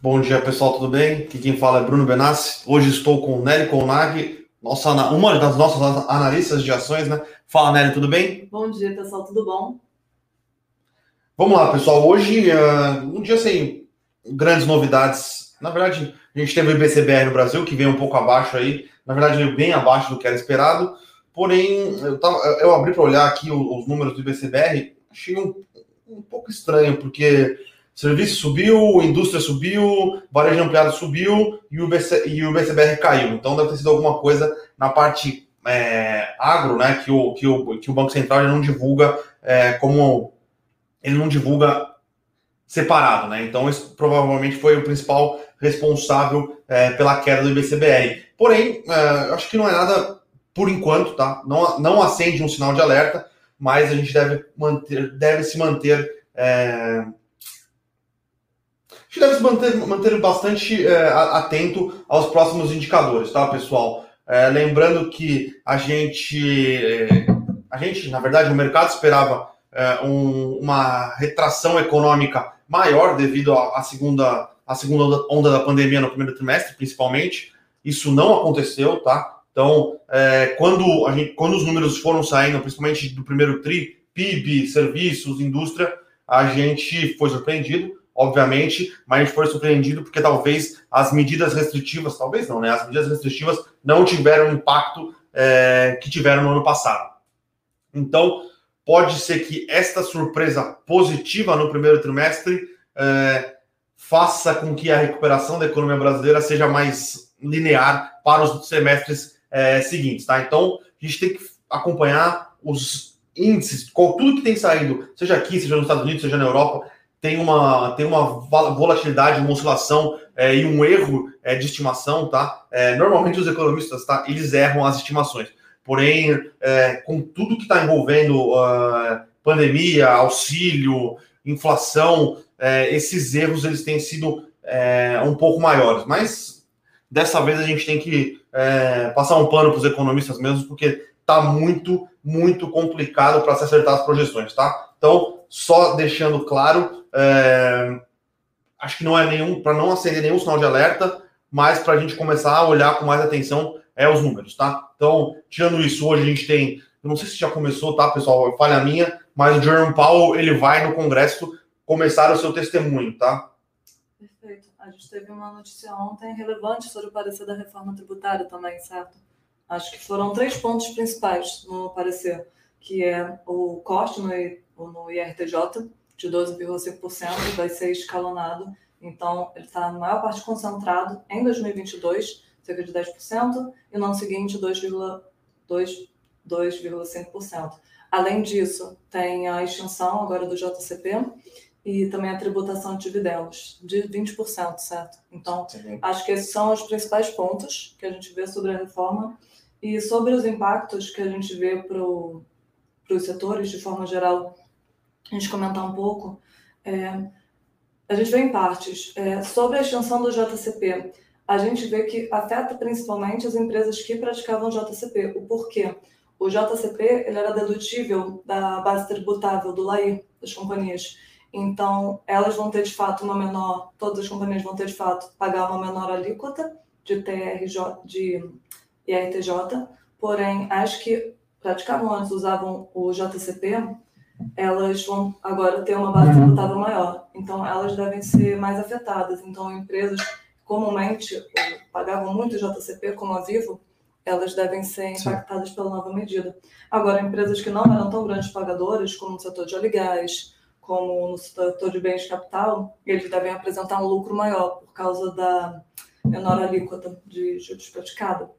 Bom dia, pessoal, tudo bem? Aqui quem fala é Bruno Benassi. Hoje estou com Nelly Colnag, nossa, uma das nossas analistas de ações, né? Fala, Nelly, tudo bem? Bom dia, pessoal, tudo bom? Vamos lá, pessoal. Hoje, uh, um dia sem grandes novidades. Na verdade, a gente teve o IBCBR no Brasil, que veio um pouco abaixo aí. Na verdade, veio bem abaixo do que era esperado. Porém, eu, tava, eu abri para olhar aqui os, os, números do IBCBR, achei um, um pouco estranho, porque serviço subiu, indústria subiu, varejo ampliado subiu e o, BC, e o BCBR caiu. Então deve ter sido alguma coisa na parte é, agro, né, que o, que, o, que o Banco Central não divulga é, como ele não divulga separado, né? Então isso provavelmente foi o principal responsável é, pela queda do IBCBR. Porém, é, acho que não é nada por enquanto, tá? Não, não acende um sinal de alerta, mas a gente deve, manter, deve se manter. É... Gente deve se manter, manter bastante é, atento aos próximos indicadores, tá, pessoal? É, lembrando que a gente, é, a gente, na verdade, o mercado esperava é, um, uma retração econômica maior devido à segunda, à segunda onda da pandemia no primeiro trimestre, principalmente. Isso não aconteceu, tá? Então, é, quando, gente, quando os números foram saindo, principalmente do primeiro TRI, PIB, serviços, indústria, a gente foi surpreendido, obviamente, mas foi surpreendido porque talvez as medidas restritivas, talvez não, né? As medidas restritivas não tiveram o impacto é, que tiveram no ano passado. Então, pode ser que esta surpresa positiva no primeiro trimestre é, faça com que a recuperação da economia brasileira seja mais linear para os semestres é, seguintes, tá? Então, a gente tem que acompanhar os índices, tudo que tem saído, seja aqui, seja nos Estados Unidos, seja na Europa, tem uma, tem uma volatilidade, uma oscilação é, e um erro é, de estimação, tá? É, normalmente os economistas, tá? Eles erram as estimações. Porém, é, com tudo que está envolvendo uh, pandemia, auxílio, inflação, é, esses erros eles têm sido é, um pouco maiores. Mas dessa vez a gente tem que passar um pano para os economistas mesmo, porque está muito, muito complicado para se acertar as projeções, tá? Então, só deixando claro, é, acho que não é nenhum, para não acender nenhum sinal de alerta, mas para a gente começar a olhar com mais atenção é os números, tá? Então, tirando isso, hoje a gente tem, eu não sei se já começou, tá, pessoal? Falha minha, mas o Jerome Powell ele vai no Congresso começar o seu testemunho, tá? A gente teve uma notícia ontem relevante sobre o parecer da reforma tributária também, certo? Acho que foram três pontos principais no parecer, que é o corte no, no IRTJ de 12,5% vai ser escalonado, então ele está na maior parte concentrado em 2022, cerca de 10%, e no ano seguinte 2,5%. Além disso, tem a extinção agora do JCP e também a tributação de dividendos de 20%, certo? Então, Sim. acho que esses são os principais pontos que a gente vê sobre a reforma e sobre os impactos que a gente vê para os setores de forma geral. A gente comentar um pouco. É, a gente vê em partes. É, sobre a extensão do JCP, a gente vê que afeta principalmente as empresas que praticavam JCP. O porquê? O JCP ele era dedutível da base tributável do LAI das companhias. Então, elas vão ter de fato uma menor, todas as companhias vão ter de fato pagar uma menor alíquota de TRJ, de IRTJ, porém, as que praticavam antes, usavam o JCP, elas vão agora ter uma base uhum. tributável maior. Então, elas devem ser mais afetadas. Então, empresas comumente pagavam muito JCP, como a Vivo, elas devem ser impactadas Sim. pela nova medida. Agora, empresas que não eram tão grandes pagadoras, como o setor de óleo e gás, como no setor de bens de capital, eles devem apresentar um lucro maior por causa da menor alíquota de juros praticada.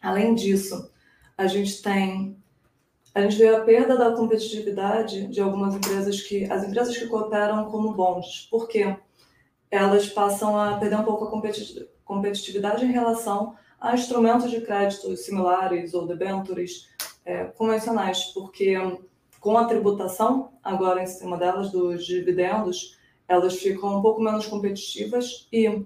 Além disso, a gente tem a gente vê a perda da competitividade de algumas empresas que as empresas que cooperam como bonds, porque elas passam a perder um pouco a competitividade em relação a instrumentos de crédito similares ou debentures é, convencionais, porque com a tributação, agora em cima delas, dos dividendos, elas ficam um pouco menos competitivas e,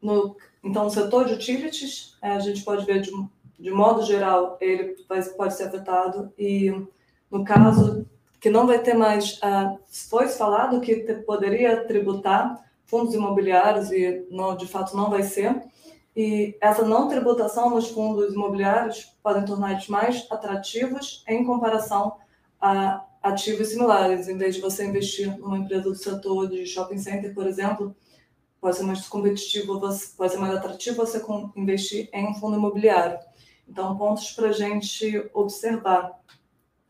no, então, o setor de utilities, é, a gente pode ver de, de modo geral, ele pode ser afetado e, no caso que não vai ter mais, uh, foi falado que poderia tributar fundos imobiliários e não, de fato não vai ser. E essa não tributação nos fundos imobiliários podem tornar-eles mais atrativos em comparação a ativos similares. Em vez de você investir numa empresa do setor de shopping center, por exemplo, pode ser mais competitivo, pode ser mais atrativo você investir em um fundo imobiliário. Então, pontos para a gente observar.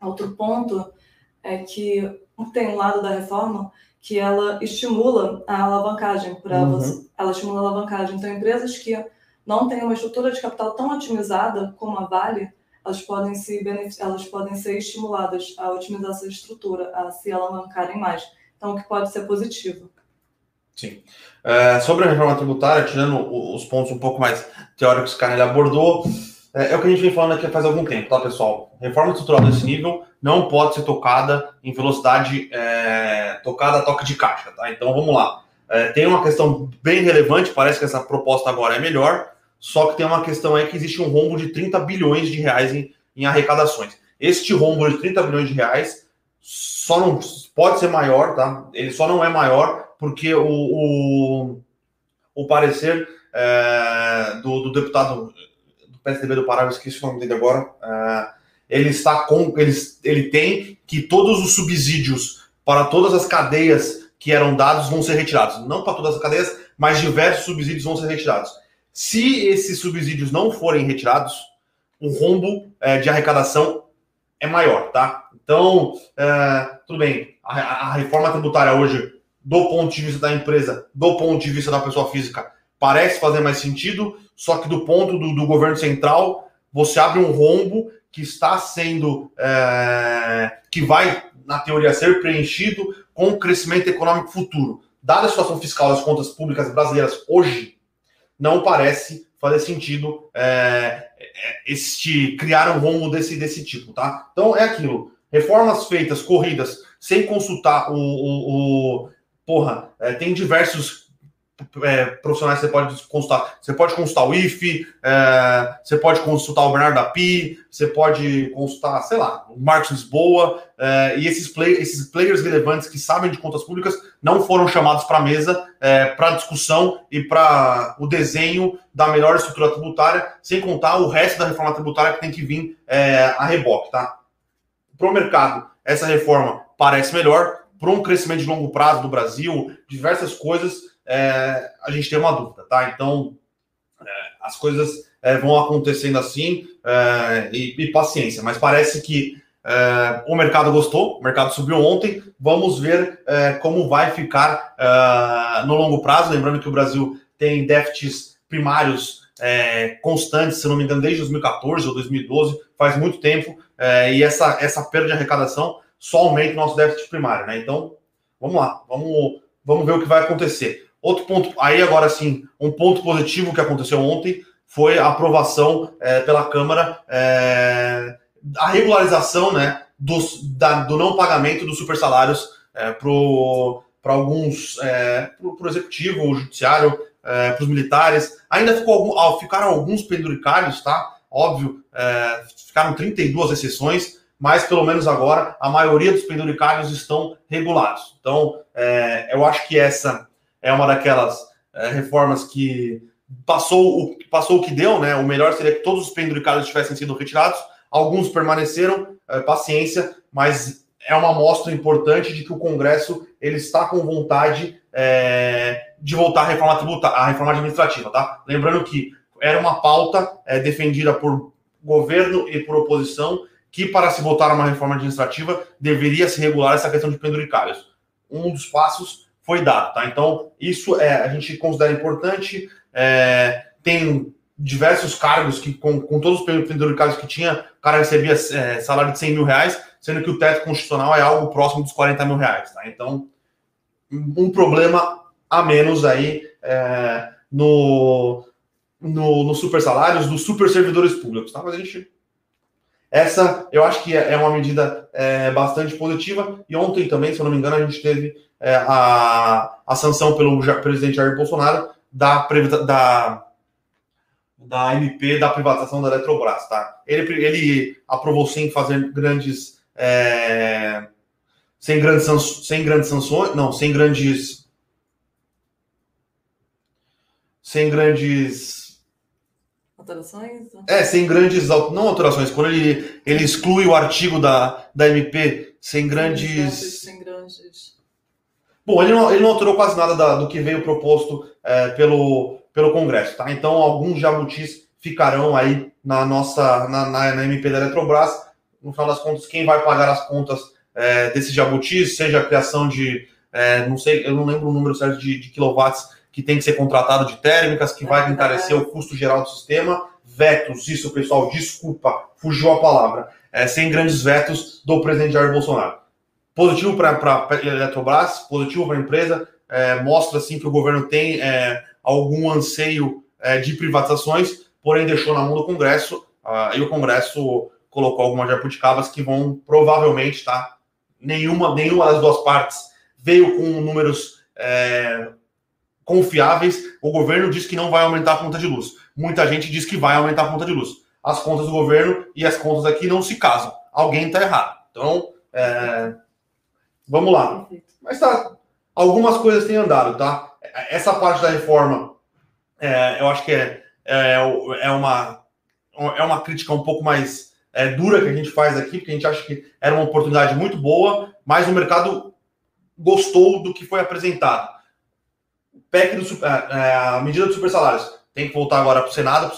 Outro ponto é que tem um lado da reforma que ela estimula a alavancagem para uhum. você, ela estimula a alavancagem. Então, empresas que não têm uma estrutura de capital tão otimizada como a Vale, elas podem se elas podem ser estimuladas a otimizar essa estrutura, a se alavancarem mais. Então, o que pode ser positivo. Sim. É, sobre a reforma tributária, tirando os pontos um pouco mais teóricos que o Carnelli abordou, é, é, o que a gente vem falando aqui faz algum tempo, tá, pessoal? Reforma estrutural desse nível não pode ser tocada em velocidade é, tocada a toque de caixa, tá? Então vamos lá. É, tem uma questão bem relevante, parece que essa proposta agora é melhor, só que tem uma questão aí que existe um rombo de 30 bilhões de reais em, em arrecadações. Este rombo de 30 bilhões de reais só não pode ser maior, tá? Ele só não é maior porque o, o, o parecer é, do, do deputado PSDB do Pará, eu esqueci o nome dele agora, uh, ele está com. Ele, ele tem que todos os subsídios para todas as cadeias que eram dados vão ser retirados. Não para todas as cadeias, mas diversos subsídios vão ser retirados. Se esses subsídios não forem retirados, o rombo é, de arrecadação é maior, tá? Então, é, tudo bem, a, a, reforma tributária hoje, do ponto de vista da empresa, do ponto de vista da pessoa física, parece fazer mais sentido, só que do ponto do, do governo central, você abre um rombo que está sendo, é, que vai, na teoria, ser preenchido com o crescimento econômico futuro. Dada a situação fiscal das contas públicas brasileiras hoje, não parece fazer sentido é, este criar um rombo desse, desse tipo, tá? Então é aquilo. Reformas feitas, corridas, sem consultar o. o, o porra, é, tem diversos é, profissionais você pode consultar. Você pode consultar o IFE, é, você pode consultar o Bernardo da Pi, você pode consultar, sei lá, o Marcos Lisboa, é, e esses, play, esses players relevantes que sabem de contas públicas não foram chamados para a mesa é, para discussão e para o desenho da melhor estrutura tributária, sem contar o resto da reforma tributária que tem que vir é, a reboque, tá? Para o mercado, essa reforma parece melhor, para um crescimento de longo prazo do Brasil, diversas coisas é, a gente tem uma dúvida, tá? Então, é, as coisas é, vão acontecendo assim é, e, e, paciência, mas parece que é, o mercado gostou, o mercado subiu ontem, vamos ver é, como vai ficar no longo prazo, lembrando que o Brasil tem déficits primários constantes, se não me engano, desde 2014 ou 2012, faz muito tempo, e essa, essa perda de arrecadação só aumenta o nosso déficit primário, né? Então, vamos lá, vamos, vamos ver o que vai acontecer. Outro ponto, aí agora sim, um ponto positivo que aconteceu ontem foi a aprovação é, pela Câmara, é, a regularização né, dos, da, do não pagamento dos super salários é, para alguns, é, para o executivo, o judiciário, é, para os militares. Ainda ficou, ah, ficaram alguns penduricários, tá? Óbvio, é, ficaram 32 exceções, mas pelo menos agora a maioria dos penduricários estão regulados. Então, é, eu acho que essa é uma daquelas é, reformas que passou o, passou o que deu, né? O melhor seria que todos os penduricários tivessem sido retirados. Alguns permaneceram, é, paciência, mas é uma amostra importante de que o Congresso ele está com vontade é, de voltar à reforma tributária, à reforma administrativa, tá? Lembrando que era uma pauta é, defendida por governo e por oposição que para se votar uma reforma administrativa deveria se regular essa questão de penduricários. Um dos passos foi dado, tá? Então, isso é, a gente considera importante. É, tem diversos cargos que, com, com todos os penduricários que tinha, o cara recebia é, salário de 100 mil reais, sendo que o teto constitucional é algo próximo dos 40 mil reais, tá? Então, um problema a menos aí é, no, no, no super salários dos super servidores públicos, tá? Mas a gente essa eu acho que é, é uma medida é, bastante positiva. E ontem também, se eu não me engano, a gente teve é, a, a sanção pelo presidente Jair Bolsonaro da, da, da MP da privatização da Eletrobras. Tá? Ele, ele aprovou sem fazer grandes. É, sem grandes, sem grandes sanções, não, sem grandes sem grandes. Alterações? É, sem grandes. Não alterações, quando ele, ele exclui o artigo da, da MP sem grandes. Sem grandes. Bom, ele não, ele não alterou quase nada da, do que veio proposto é, pelo, pelo Congresso, tá? Então, alguns jabutis ficarão aí na nossa na, na, na, MP da Eletrobras. No final das contas, quem vai pagar as contas é, desses jabutis, seja a criação de, é, não sei, eu não lembro o número certo de, de quilowatts que tem que ser contratado de térmicas, que vai encarecer o custo geral do sistema. Vetos, isso, pessoal, desculpa, fugiu a palavra. É, sem grandes vetos do presidente Jair Bolsonaro. Positivo para a Eletrobras, positivo para a empresa, é, mostra assim que o governo tem é, algum anseio é, de privatizações, porém deixou na mão do Congresso, ah, e o Congresso colocou algumas jabuticabas que vão provavelmente, tá? Nenhuma, nenhuma das duas partes veio com números é, confiáveis, o governo diz que não vai aumentar a conta de luz. Muita gente diz que vai aumentar a conta de luz. As contas do governo e as contas aqui não se casam. Alguém está errado. Então, é... vamos lá. Mas tá, algumas coisas têm andado, tá? Essa parte da reforma, é, eu acho que é, é, é, uma, é uma crítica um pouco mais é, dura que a gente faz aqui, porque a gente acha que era uma oportunidade muito boa, mas o mercado gostou do que foi apresentado. PEC do, é, é, a medida dos super salários tem que voltar agora para o Senado,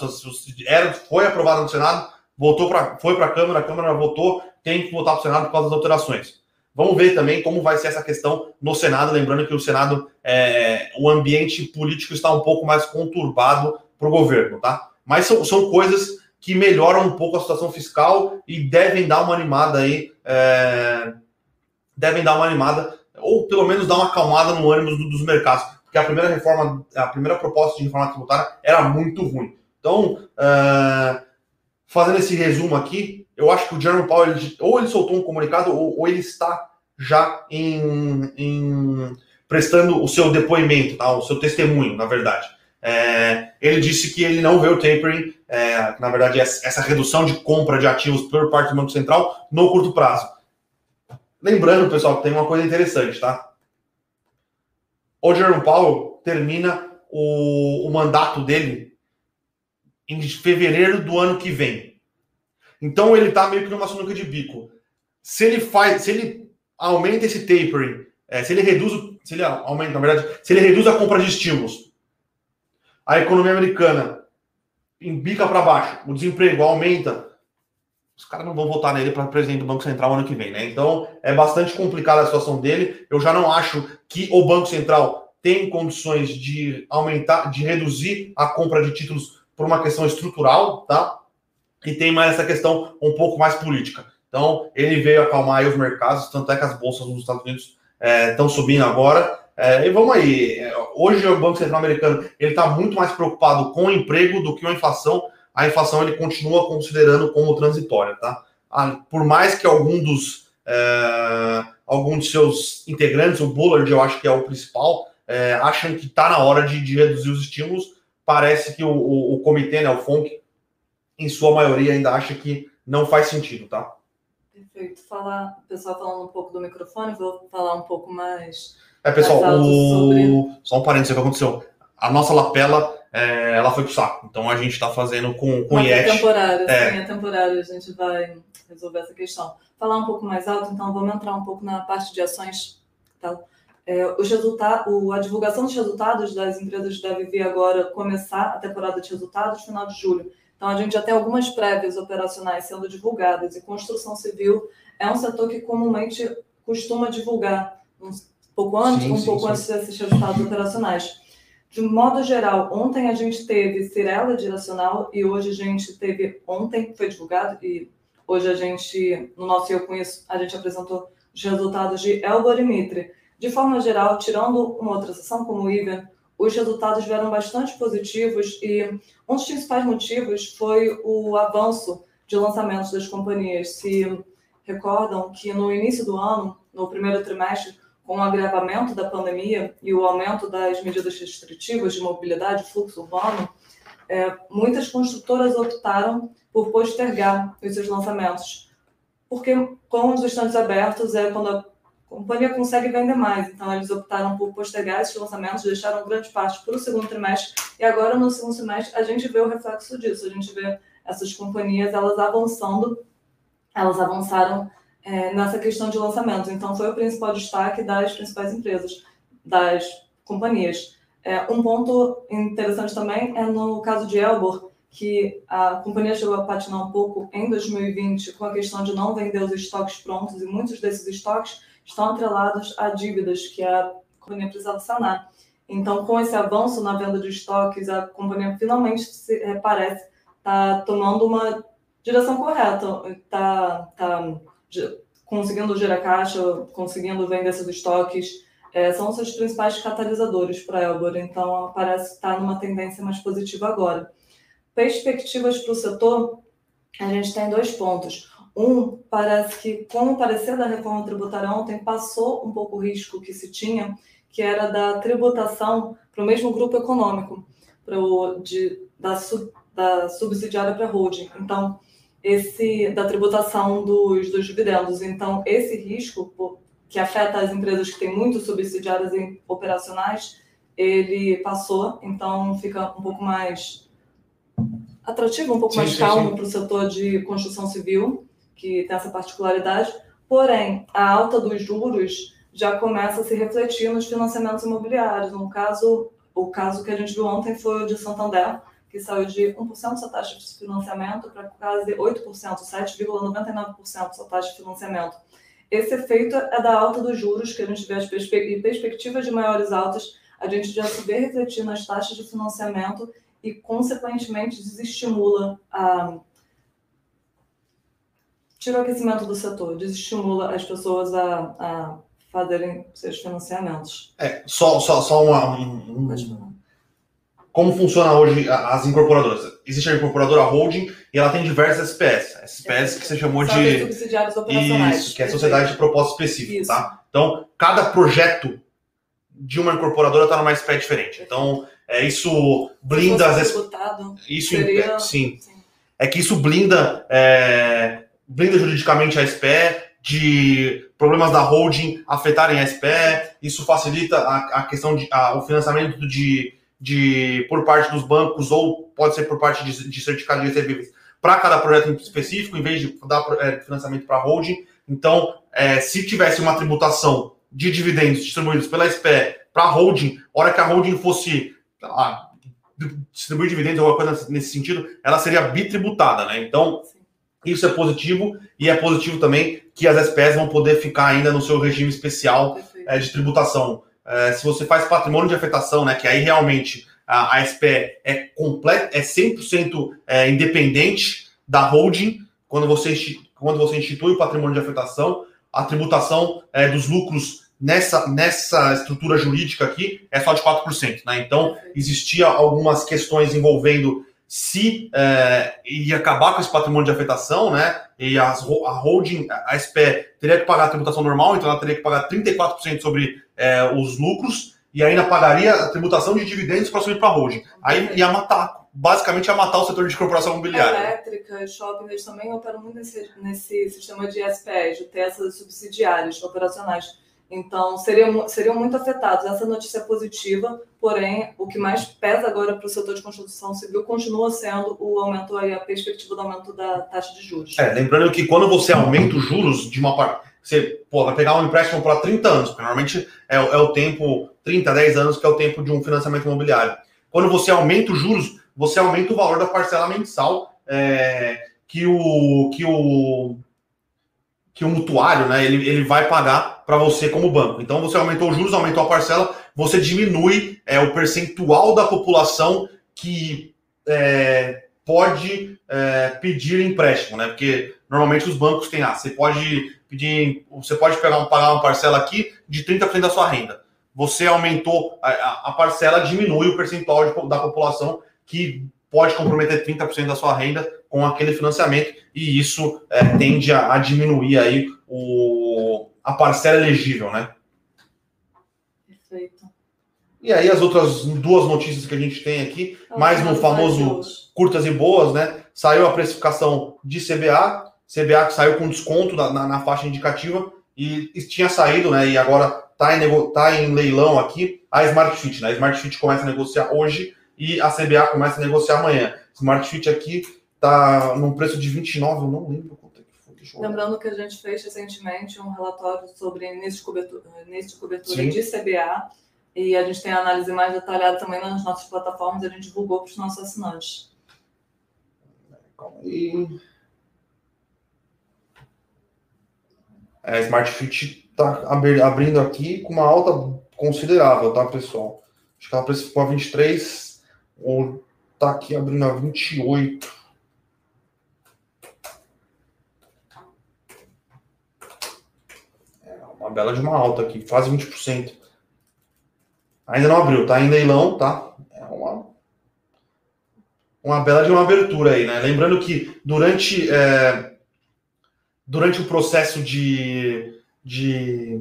era, foi aprovada no Senado, voltou pra, foi para a Câmara, a Câmara votou, tem que voltar para o Senado por causa das alterações. Vamos ver também como vai ser essa questão no Senado, lembrando que o Senado, é, o ambiente político está um pouco mais conturbado para o governo, tá? Mas são, são coisas que melhoram um pouco a situação fiscal e devem dar uma animada aí, é, devem dar uma animada, ou pelo menos dar uma acalmada no ânimo dos mercados porque a primeira reforma, a primeira proposta de reforma tributária era muito ruim. Então, uh, fazendo esse resumo aqui, eu acho que o Jerome Powell, ele, ou ele soltou um comunicado, ou, ou ele está já em, em, prestando o seu depoimento, tá? o seu testemunho, na verdade. É, ele disse que ele não vê o tapering, é, na verdade, essa redução de compra de ativos por parte do Banco Central no curto prazo. Lembrando, pessoal, que tem uma coisa interessante, tá? o Jerome Powell termina o, o mandato dele em fevereiro do ano que vem. Então ele está meio que numa sinuca de bico. Se ele faz, se ele aumenta esse tapering, é, se ele reduz, se ele aumenta, na verdade, se ele reduz a compra de estímulos, a economia americana embica para baixo, o desemprego aumenta, os caras não vão votar nele para presidente do Banco Central ano que vem, né? Então é bastante complicada a situação dele. Eu já não acho que o Banco Central tem condições de aumentar, de reduzir a compra de títulos por uma questão estrutural, tá? E tem mais essa questão um pouco mais política. Então ele veio acalmar os mercados, tanto é que as bolsas nos Estados Unidos estão é, subindo agora. É, e vamos aí, hoje o Banco Central americano ele está muito mais preocupado com o emprego do que com a inflação a inflação ele continua considerando como transitória, tá? Ah, por mais que algum dos é, algum de seus integrantes, o Bullard, eu acho que é o principal, é, acham que está na hora de, de, reduzir os estímulos. Parece que o, o, o, comitê, né, o FONC, em sua maioria ainda acha que não faz sentido, tá? Perfeito. Falar, o pessoal falando um pouco do microfone, vou falar um pouco mais. É, pessoal, o... sobre... só um parênteses, o que aconteceu? A nossa lapela é, ela foi pro saco. Então a gente está fazendo com, com Mas É temporário, é. sim, é temporário. A gente vai resolver essa questão. Falar um pouco mais alto, então vamos entrar um pouco na parte de ações. Tá? É, os resultados, a divulgação dos resultados das empresas deve vir agora começar a temporada de resultados final de julho. Então a gente já tem algumas prévias operacionais sendo divulgadas e construção civil é um setor que comumente costuma divulgar um pouco antes, sim, um sim, pouco sim. antes desses resultados operacionais. De modo geral, ontem a gente teve Cirela Direcional e hoje a gente teve, ontem foi divulgado e hoje a gente, no nosso Eu Conheço, a gente apresentou os resultados de Elbor e Mitre. De forma geral, tirando uma outra sessão como o IVA, os resultados vieram bastante positivos e um dos principais motivos foi o avanço de lançamentos das companhias. Se recordam que no início do ano, no primeiro trimestre, com o agravamento da pandemia e o aumento das medidas restritivas de mobilidade, fluxo urbano, é, muitas construtoras optaram por postergar os seus lançamentos, porque com os estantes abertos é quando a companhia consegue vender mais. Então, eles optaram por postergar esses lançamentos, deixaram grande parte para o segundo trimestre. E agora, no segundo semestre, a gente vê o reflexo disso. A gente vê essas companhias, elas avançando, elas avançaram é, nessa questão de lançamentos. Então, foi o principal destaque das principais empresas, das companhias. É, um ponto interessante também é no caso de Elbor, que a companhia chegou a patinar um pouco em 2020 com a questão de não vender os estoques prontos, e muitos desses estoques estão atrelados a dívidas que a companhia precisava sanar. Então, com esse avanço na venda de estoques, a companhia finalmente se, é, parece estar tá tomando uma direção correta, está tá conseguindo gerar caixa, conseguindo vender esses estoques, é, são seus principais catalisadores para a Elbor, então parece estar tá numa tendência mais positiva agora. Perspectivas para o setor, a gente tem dois pontos. Um, parece que, com o parecer da reforma tributária ontem, passou um pouco o risco que se tinha, que era da tributação para o mesmo grupo econômico, para o, de, da, sub, da subsidiária para holding. Então, esse da tributação dos, dos dividendos. Então, esse risco que afeta as empresas que têm muito subsidiárias operacionais, ele passou, então fica um pouco mais atrativo, um pouco sim, mais sim, calmo para o setor de construção civil que tem essa particularidade. Porém, a alta dos juros já começa a se refletir nos financiamentos imobiliários. No caso, o caso que a gente viu ontem foi o de Santander, que saiu de 1% sua taxa de financiamento para quase 8%, 7,99% sua taxa de financiamento. Esse efeito é da alta dos juros, que a gente vê as perspectivas de maiores altas, a gente já se vê refletir nas taxas de financiamento e, consequentemente, desestimula a tira o aquecimento do setor, desestimula as pessoas a, a fazerem seus financiamentos. É, só, só, só uma, um, um, como funciona hoje as incorporadoras? Existe a incorporadora holding e ela tem diversas SPS. SPS que você chamou de. Subsidiários operacionais. Isso, que é sociedade de propósito específico, Isso. tá? Então, cada projeto de uma incorporadora está numa SP diferente. Então, é, isso blinda as. Isso, é, sim. sim. É que isso blinda é, blinda juridicamente a SPE, de problemas da holding afetarem a SPE, isso facilita a, a questão de a, o financiamento de, de por parte dos bancos ou pode ser por parte de, de certificado de recebíveis para cada projeto específico, em vez de dar é, financiamento para a holding. Então, é, se tivesse uma tributação de dividendos distribuídos pela SPE para a holding, hora que a holding fosse distribuir dividendos ou alguma coisa nesse sentido, ela seria bitributada, né? Então, isso é positivo e é positivo também que as SPS vão poder ficar ainda no seu regime especial é, de tributação. É, se você faz patrimônio de afetação, né, que aí realmente a, a SPE é completa, é 100% é, independente da holding, quando você, quando você institui o patrimônio de afetação, a tributação é, dos lucros nessa, nessa estrutura jurídica aqui é só de 4%. Né? Então, existia algumas questões envolvendo se é, acabar com esse patrimônio de afetação, né? E as, a holding, a SPE, teria que pagar a tributação normal, então ela teria que pagar 34% sobre é, os lucros e ainda pagaria a tributação de dividendos para subir para a holding. Aí ia matar, basicamente ia matar o setor de corporação imobiliária. Elétrica, shopping, eles também operam muito nesse, nesse sistema de SPE, de ter essas subsidiárias operacionais. Então, seriam, seriam muito afetados. Essa notícia é positiva, porém, o que mais pesa agora para o setor de construção civil continua sendo o aumento aí, a perspectiva do aumento da taxa de juros. É, lembrando que quando você aumenta os juros de uma parte, você pô, vai pegar um empréstimo para 30 anos, porque normalmente é, é, o tempo, 30, 10 anos, que é o tempo de um financiamento imobiliário. Quando você aumenta os juros, você aumenta o valor da parcela mensal é, que o. Que o que o mutuário, né, ele, ele vai pagar para você como banco. Então você aumentou os juros, aumentou a parcela, você diminui é, o percentual da população que é, pode é, pedir empréstimo, né? Porque normalmente os bancos têm, ah, você pode pedir, você pode pegar, pagar uma parcela aqui de 30% da sua renda. Você aumentou a, a parcela, diminui o percentual de, da população que pode comprometer 30% da sua renda com aquele financiamento e isso é, tende a, a, diminuir aí o, a parcela elegível, né? Perfeito. E aí as outras duas notícias que a gente tem aqui, oh, mais no famoso curtas e boas, né? Saiu a precificação de CBA, CBA que saiu com desconto na, na, na faixa indicativa e, e tinha saído, né? E agora tá em, tá em leilão aqui a Smart Fit, né? A Smart Fit começa a negociar hoje e a CBA começa a negociar amanhã. Smart Fit aqui tá num preço de 29, eu não lembro foi. Lembrando que a gente fez recentemente um relatório sobre início de cobertura, início de, cobertura de CBA e a gente tem a análise mais detalhada também nas nossas plataformas e a gente divulgou para os nossos assinantes. Calma aí. É, a Smart Fit está abrindo aqui com uma alta considerável, tá, pessoal? Acho que ela precificou a 23, ou tá aqui abrindo a 28. É uma bela de uma alta aqui, quase 20%. Ainda não abriu, tá em leilão, tá? É uma, uma bela de uma abertura aí, né? Lembrando que durante, é, durante o processo de, de,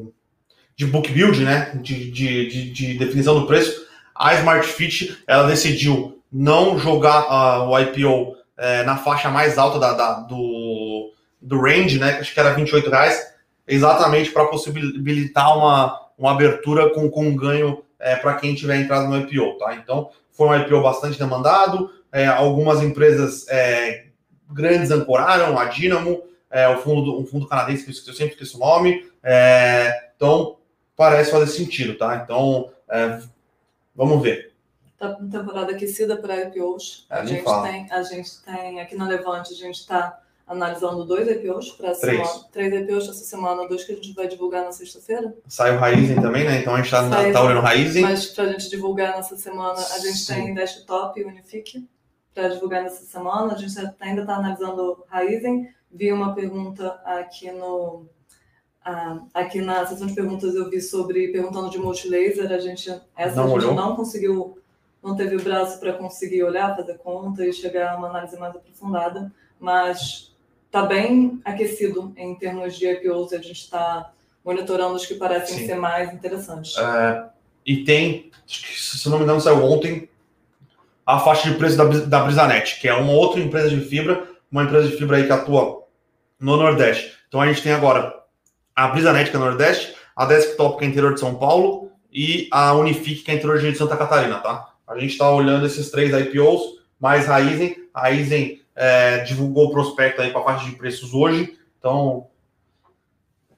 de book build, né? De, de, de, de definição do preço, a Smart Fit ela decidiu não jogar uh, o IPO é, na faixa mais alta da, da, do, do range, né? Acho que era 28 reais, exatamente para possibilitar uma, uma abertura com, com um ganho é, para quem tiver entrado no IPO, tá? Então, foi um IPO bastante demandado, é, algumas empresas é, grandes ancoraram, a Dynamo, é, o fundo, um fundo canadense, que eu sempre esqueço o nome, é, então parece fazer sentido, tá? Então, é, vamos ver. Tá com temporada aquecida para IPOs. a, gente tem, a gente tem, aqui na Levante, a gente está analisando dois IPOs para três. semana. Três IPOs essa semana, dois que a gente vai divulgar na sexta-feira. Sai o Raizen também, né? Então a gente está tá olhando Raizen. Mas para a gente divulgar nessa semana, a gente Sim. tem Desktop e Unifique para divulgar nessa semana. A gente ainda está analisando Raizen. Vi uma pergunta aqui no. Aqui na sessão de perguntas eu vi sobre perguntando de multilaser. A gente, essa não a gente olhou. não conseguiu, não teve o braço para conseguir olhar, fazer conta e chegar a uma análise mais aprofundada. Mas está bem aquecido em termos de IPOs, a gente está monitorando os que parecem Sim. ser mais interessantes. É, e tem, se não me engano, saiu ontem a faixa de preço da, da Brisanet, que é uma outra empresa de fibra, uma empresa de fibra aí que atua no Nordeste. Então a gente tem agora a Brisanet, que é Nordeste, a Desktop, que é interior de São Paulo, e a Unifique, que é interior de Santa Catarina, tá? A gente está olhando esses três IPOs, mais Raizen. A Raizen é, divulgou o prospecto aí com a faixa de preços hoje. Então,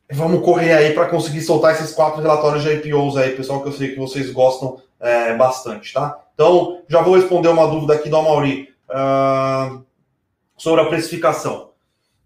vamos correr aí para conseguir soltar esses quatro relatórios de IPOs aí, pessoal, que eu sei que vocês gostam é, bastante, tá? Então, já vou responder uma dúvida aqui do Amauri uh, sobre a precificação.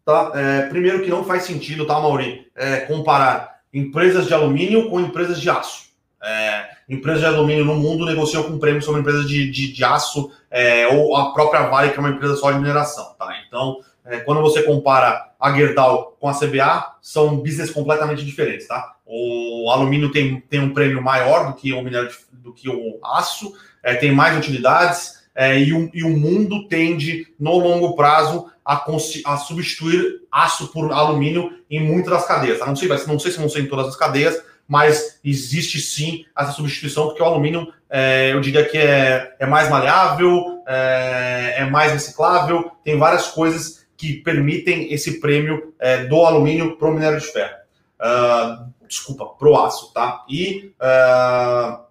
Tá? É, primeiro que não faz sentido, tá, Mauri, é, comparar empresas de alumínio com empresas de aço. É, empresas de alumínio no mundo negociam com prêmio sobre empresas de, de, de aço é, ou a própria Vale, que é uma empresa só de mineração. Tá? Então, é, quando você compara a Gerdau com a CBA, são business completamente diferentes. Tá? O alumínio tem, tem um prêmio maior do que o minério do que o aço, é, tem mais utilidades é, e, o, e o mundo tende, no longo prazo, a, a, substituir aço por alumínio em muitas das cadeias. Tá? Não, sei, não sei se vão ser em todas as cadeias, mas existe sim essa substituição, porque o alumínio, é, eu diria que é, é mais maleável, é, é, mais reciclável, tem várias coisas que permitem esse prêmio é, do alumínio para o minério de ferro. Uh, desculpa, pro aço, tá? E, uh,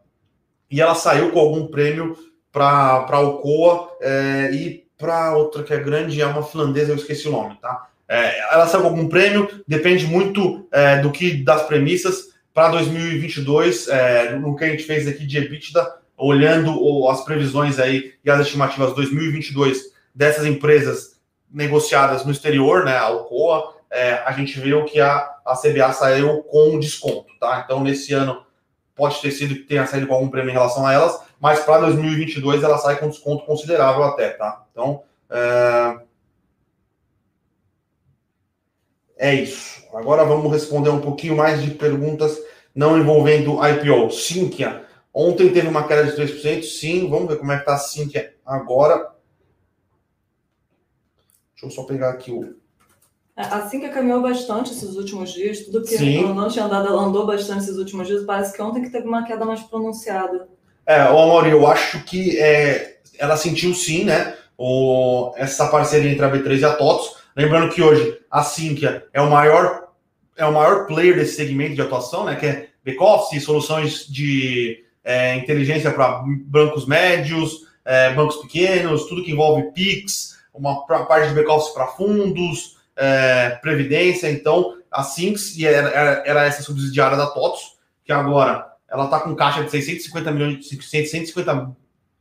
e ela saiu com algum prêmio para a Alcoa é, e para outra que é grande, é uma finlandesa, eu esqueci o nome, tá? É, ela saiu com algum prêmio, depende muito do que das premissas para 2022, é, no que a gente fez aqui de EBITDA, olhando as previsões aí e as estimativas 2022 dessas empresas negociadas no exterior, né, a Alcoa, é, a gente viu que a, a CBA saiu com desconto, tá? Então, nesse ano, pode ter sido que tenha saído com algum prêmio em relação a elas, mas para 2022 ela sai com desconto considerável até, tá? Então, é... é isso. Agora vamos responder um pouquinho mais de perguntas não envolvendo IPO. Sinqia, ontem teve uma queda de 3%, sim, vamos ver como é que está a Sinqia agora. Deixa eu só pegar aqui o... É, a Sinqia caminhou bastante esses últimos dias, tudo que sim. ela não tinha andado, ela andou bastante esses últimos dias, parece que ontem que teve uma queda mais pronunciada. É, o Amor, eu acho que é, ela sentiu sim, né, o, essa parceria entre a B3 e a TOTOS, lembrando que hoje a Sinqia é o maior é o maior player desse segmento de atuação, né? Que é back-office, soluções de é, inteligência para bancos médios, é, bancos pequenos, tudo que envolve PIX, uma parte de back-office para fundos, é, previdência. Então, a Sinks era, era, essa subsidiária da TOTS, que agora ela está com caixa de 650 milhões, 650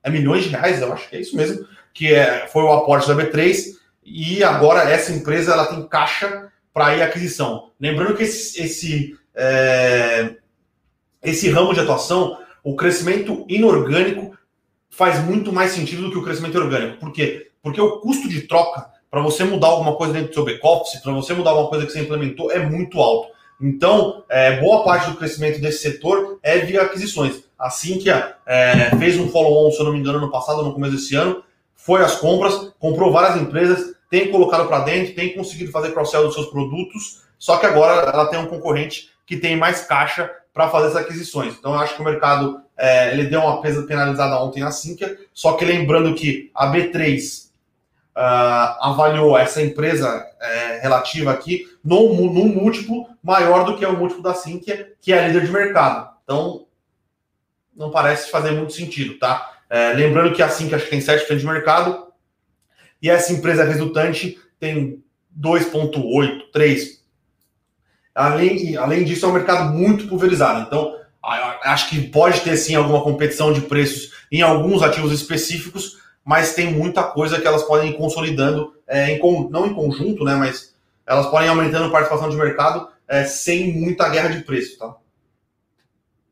é, milhões de reais, eu acho que é isso mesmo, que é, foi o aporte da B3, e agora essa empresa ela tem caixa para ir aquisição. Lembrando que esse, esse, é, esse ramo de atuação, o crescimento inorgânico faz muito mais sentido do que o crescimento orgânico. Por quê? Porque o custo de troca para você mudar alguma coisa dentro do seu back-office, para você mudar alguma coisa que você implementou, é muito alto. Então, é, boa parte do crescimento desse setor é via aquisições. Assim que é, fez um follow-on, se eu não me engano, no passado, no começo desse ano, foi às compras, comprou várias empresas, tem colocado para dentro, tem conseguido fazer cross-sell dos seus produtos, só que agora ela tem um concorrente que tem mais caixa para fazer essas aquisições. Então, eu acho que o mercado é, ele deu uma penalizada ontem na Sinqia, só que lembrando que a B3 uh, avaliou essa empresa é, relativa aqui num, num múltiplo maior do que é o múltiplo da Sinqia, que é a líder de mercado. Então, não parece fazer muito sentido, tá? É, lembrando que a Sinqia acho que tem 7% de mercado e essa empresa resultante tem 2,8, 3. Além, além disso, é um mercado muito pulverizado. Então, acho que pode ter sim alguma competição de preços em alguns ativos específicos, mas tem muita coisa que elas podem ir consolidando, é, em, não em conjunto, né, mas elas podem ir aumentando participação de mercado é, sem muita guerra de preço, tá?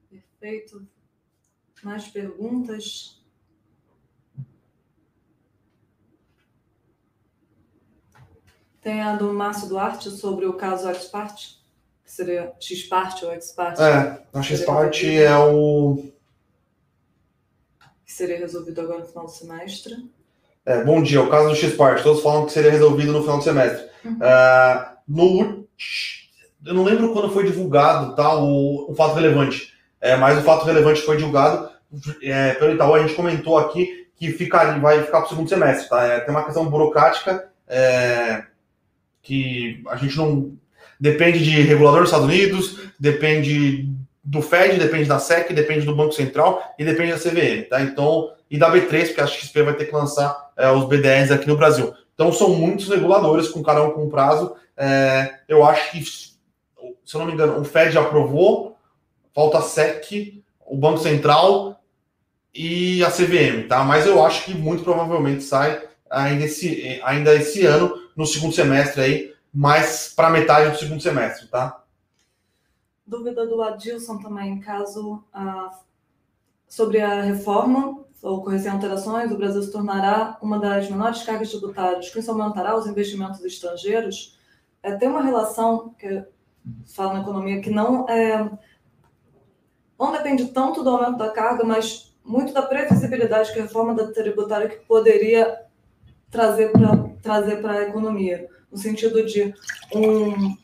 Perfeito. Mais perguntas? Tem a do Márcio Duarte sobre o caso Expart, que seria X-Part ou Expart. É, a X-Part é o que seria resolvido agora no final do semestre. É, bom dia, o caso do X-Part, todos falam que seria resolvido no final do semestre. Uhum. Uh, no, eu não lembro quando foi divulgado tá, o, o fato relevante, é, mas o fato relevante foi divulgado é, pelo Itaú, a gente comentou aqui que fica, vai ficar para o segundo semestre. Tá? É, tem uma questão burocrática é, que a gente não. Depende de regulador dos Estados Unidos, depende do Fed, depende da SEC, depende do Banco Central e depende da CVM, tá? Então, e da B3, porque a XP vai ter que lançar é, os BDRs aqui no Brasil. Então, são muitos reguladores, com cada um com prazo. É, eu acho que, se eu não me engano, o Fed aprovou, falta a SEC, o Banco Central e a CVM, tá? Mas eu acho que muito provavelmente sai ainda esse, ainda esse ano, no segundo semestre aí, mais para metade do segundo semestre, tá? Dúvida do Adilson também, caso ah, sobre a reforma, ocorrerem alterações, o Brasil se tornará uma das menores cargas tributárias, que isso aumentará os investimentos estrangeiros. É, tem uma relação, que fala na economia, que não, é, não depende tanto do aumento da carga, mas muito da previsibilidade que a reforma da tributária que poderia trazer para trazer a economia, no sentido de um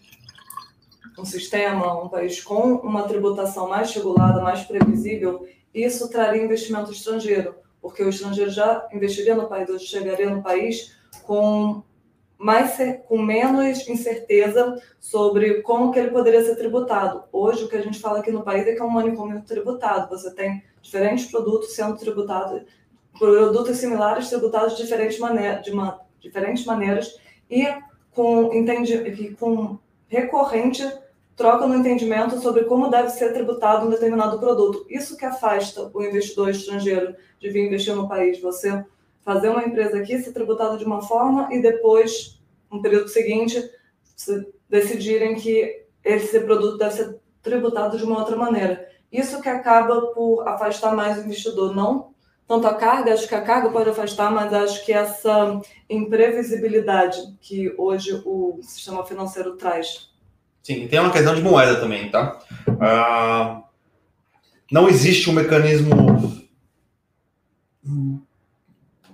um sistema, um país com uma tributação mais regulada, mais previsível, isso traria investimento estrangeiro, porque o estrangeiro já investiria no país, ou chegaria no país com mais com menos incerteza sobre como que ele poderia ser tributado. Hoje o que a gente fala aqui no país é que é um manicômio tributado. Você tem diferentes produtos sendo tributados, produtos similares tributados de diferentes, maneira, de uma, diferentes maneiras e com, entendi, com recorrente troca no entendimento sobre como deve ser tributado um determinado produto. Isso que afasta o investidor estrangeiro de vir investir no país. Você fazer uma empresa aqui ser tributada de uma forma e depois, no período seguinte, decidirem que esse produto deve ser tributado de uma outra maneira. Isso que acaba por afastar mais o investidor, não tanto a carga, acho que a carga pode afastar, mas acho que essa imprevisibilidade que hoje o sistema financeiro traz Sim, tem uma questão de moeda também, tá? Uh, não existe um mecanismo.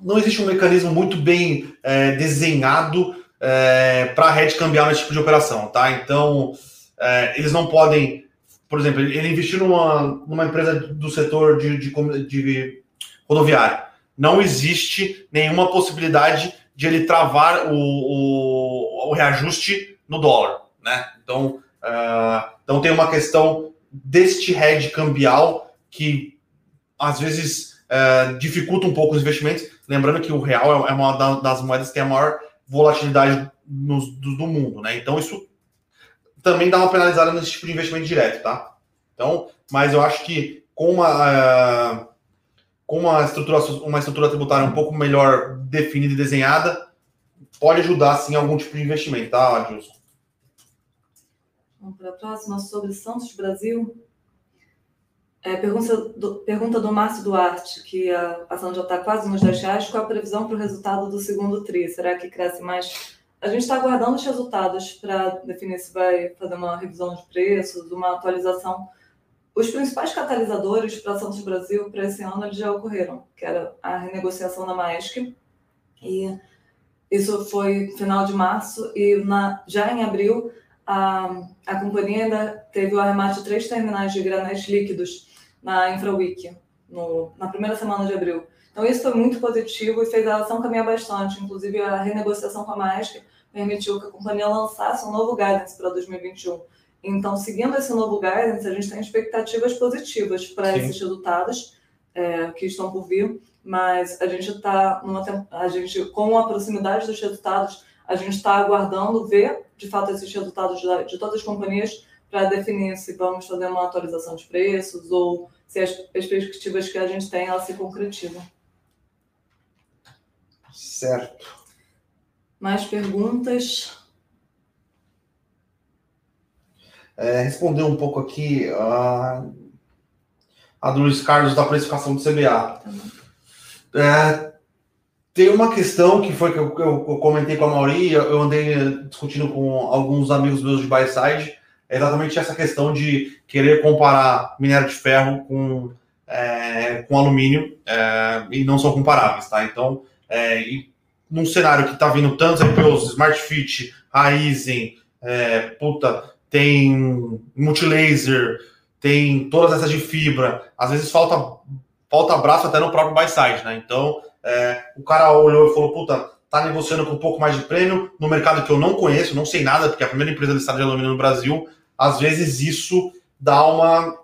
Não existe um mecanismo muito bem é, desenhado é, para rede cambial nesse tipo de operação, tá? Então, é, eles não podem. Por exemplo, ele investiu numa, numa empresa do setor de, de, de rodoviário. Não existe nenhuma possibilidade de ele travar o, o, o reajuste no dólar né? Então, Uh, então tem uma questão deste hedge cambial que às vezes uh, dificulta um pouco os investimentos. Lembrando que o real é uma das moedas que tem a maior volatilidade no, do, do, mundo, né? Então isso também dá uma penalizada nesse tipo de investimento direto, tá? Então, mas eu acho que com uma, uh, com uma estrutura, uma estrutura tributária um pouco melhor definida e desenhada, pode ajudar sim algum tipo de investimento, tá, Adilson? Vamos para a próxima sobre Santos Brasil. É, pergunta, do, pergunta do Márcio Duarte, que a ação já está quase nos 10 reais. Qual a previsão para o resultado do segundo TRI? Será que cresce mais? A gente está aguardando os resultados para definir se vai fazer uma revisão de preços, uma atualização. Os principais catalisadores para Santos Brasil para esse ano já ocorreram, que era a renegociação da Maesc, e isso foi final de março, e na, já em abril a, a companhia ainda teve o arremate de três terminais de granéis líquidos na InfraWiki, no, na primeira semana de abril. Então, isso foi muito positivo e fez a ação caminhar bastante. Inclusive, a renegociação com a Maersk permitiu que a companhia lançasse um novo guidance para 2021. Então, seguindo esse novo guidance, a gente tem expectativas positivas para esses resultados é, que estão por vir, mas a gente está numa a gente com a proximidade dos resultados, a gente está aguardando ver de fato esses resultados de, de todas as companhias para definir se vamos fazer uma atualização de preços ou se as perspectivas que a gente tem elas se concretizam. Certo. Mais perguntas? É, responder um pouco aqui a, a do Luiz Carlos da precificação do CBA. Tá é, tem uma questão que foi que eu, eu, eu comentei com a Mauri, eu andei discutindo com alguns amigos meus de buy side, é exatamente essa questão de querer comparar minério de ferro com, é, com alumínio é, e não são comparáveis, tá? Então, é, num cenário que tá vindo tantos IPOs, Smart Fit, Raizen, é, puta, tem Multilaser, tem todas essas de fibra, às vezes falta falta braço até no próprio buy side, né? Então, é, o cara olhou e falou: puta, tá negociando com um pouco mais de prêmio no mercado que eu não conheço, não sei nada, porque é a primeira empresa listada de alumínio no Brasil. Às vezes isso dá uma,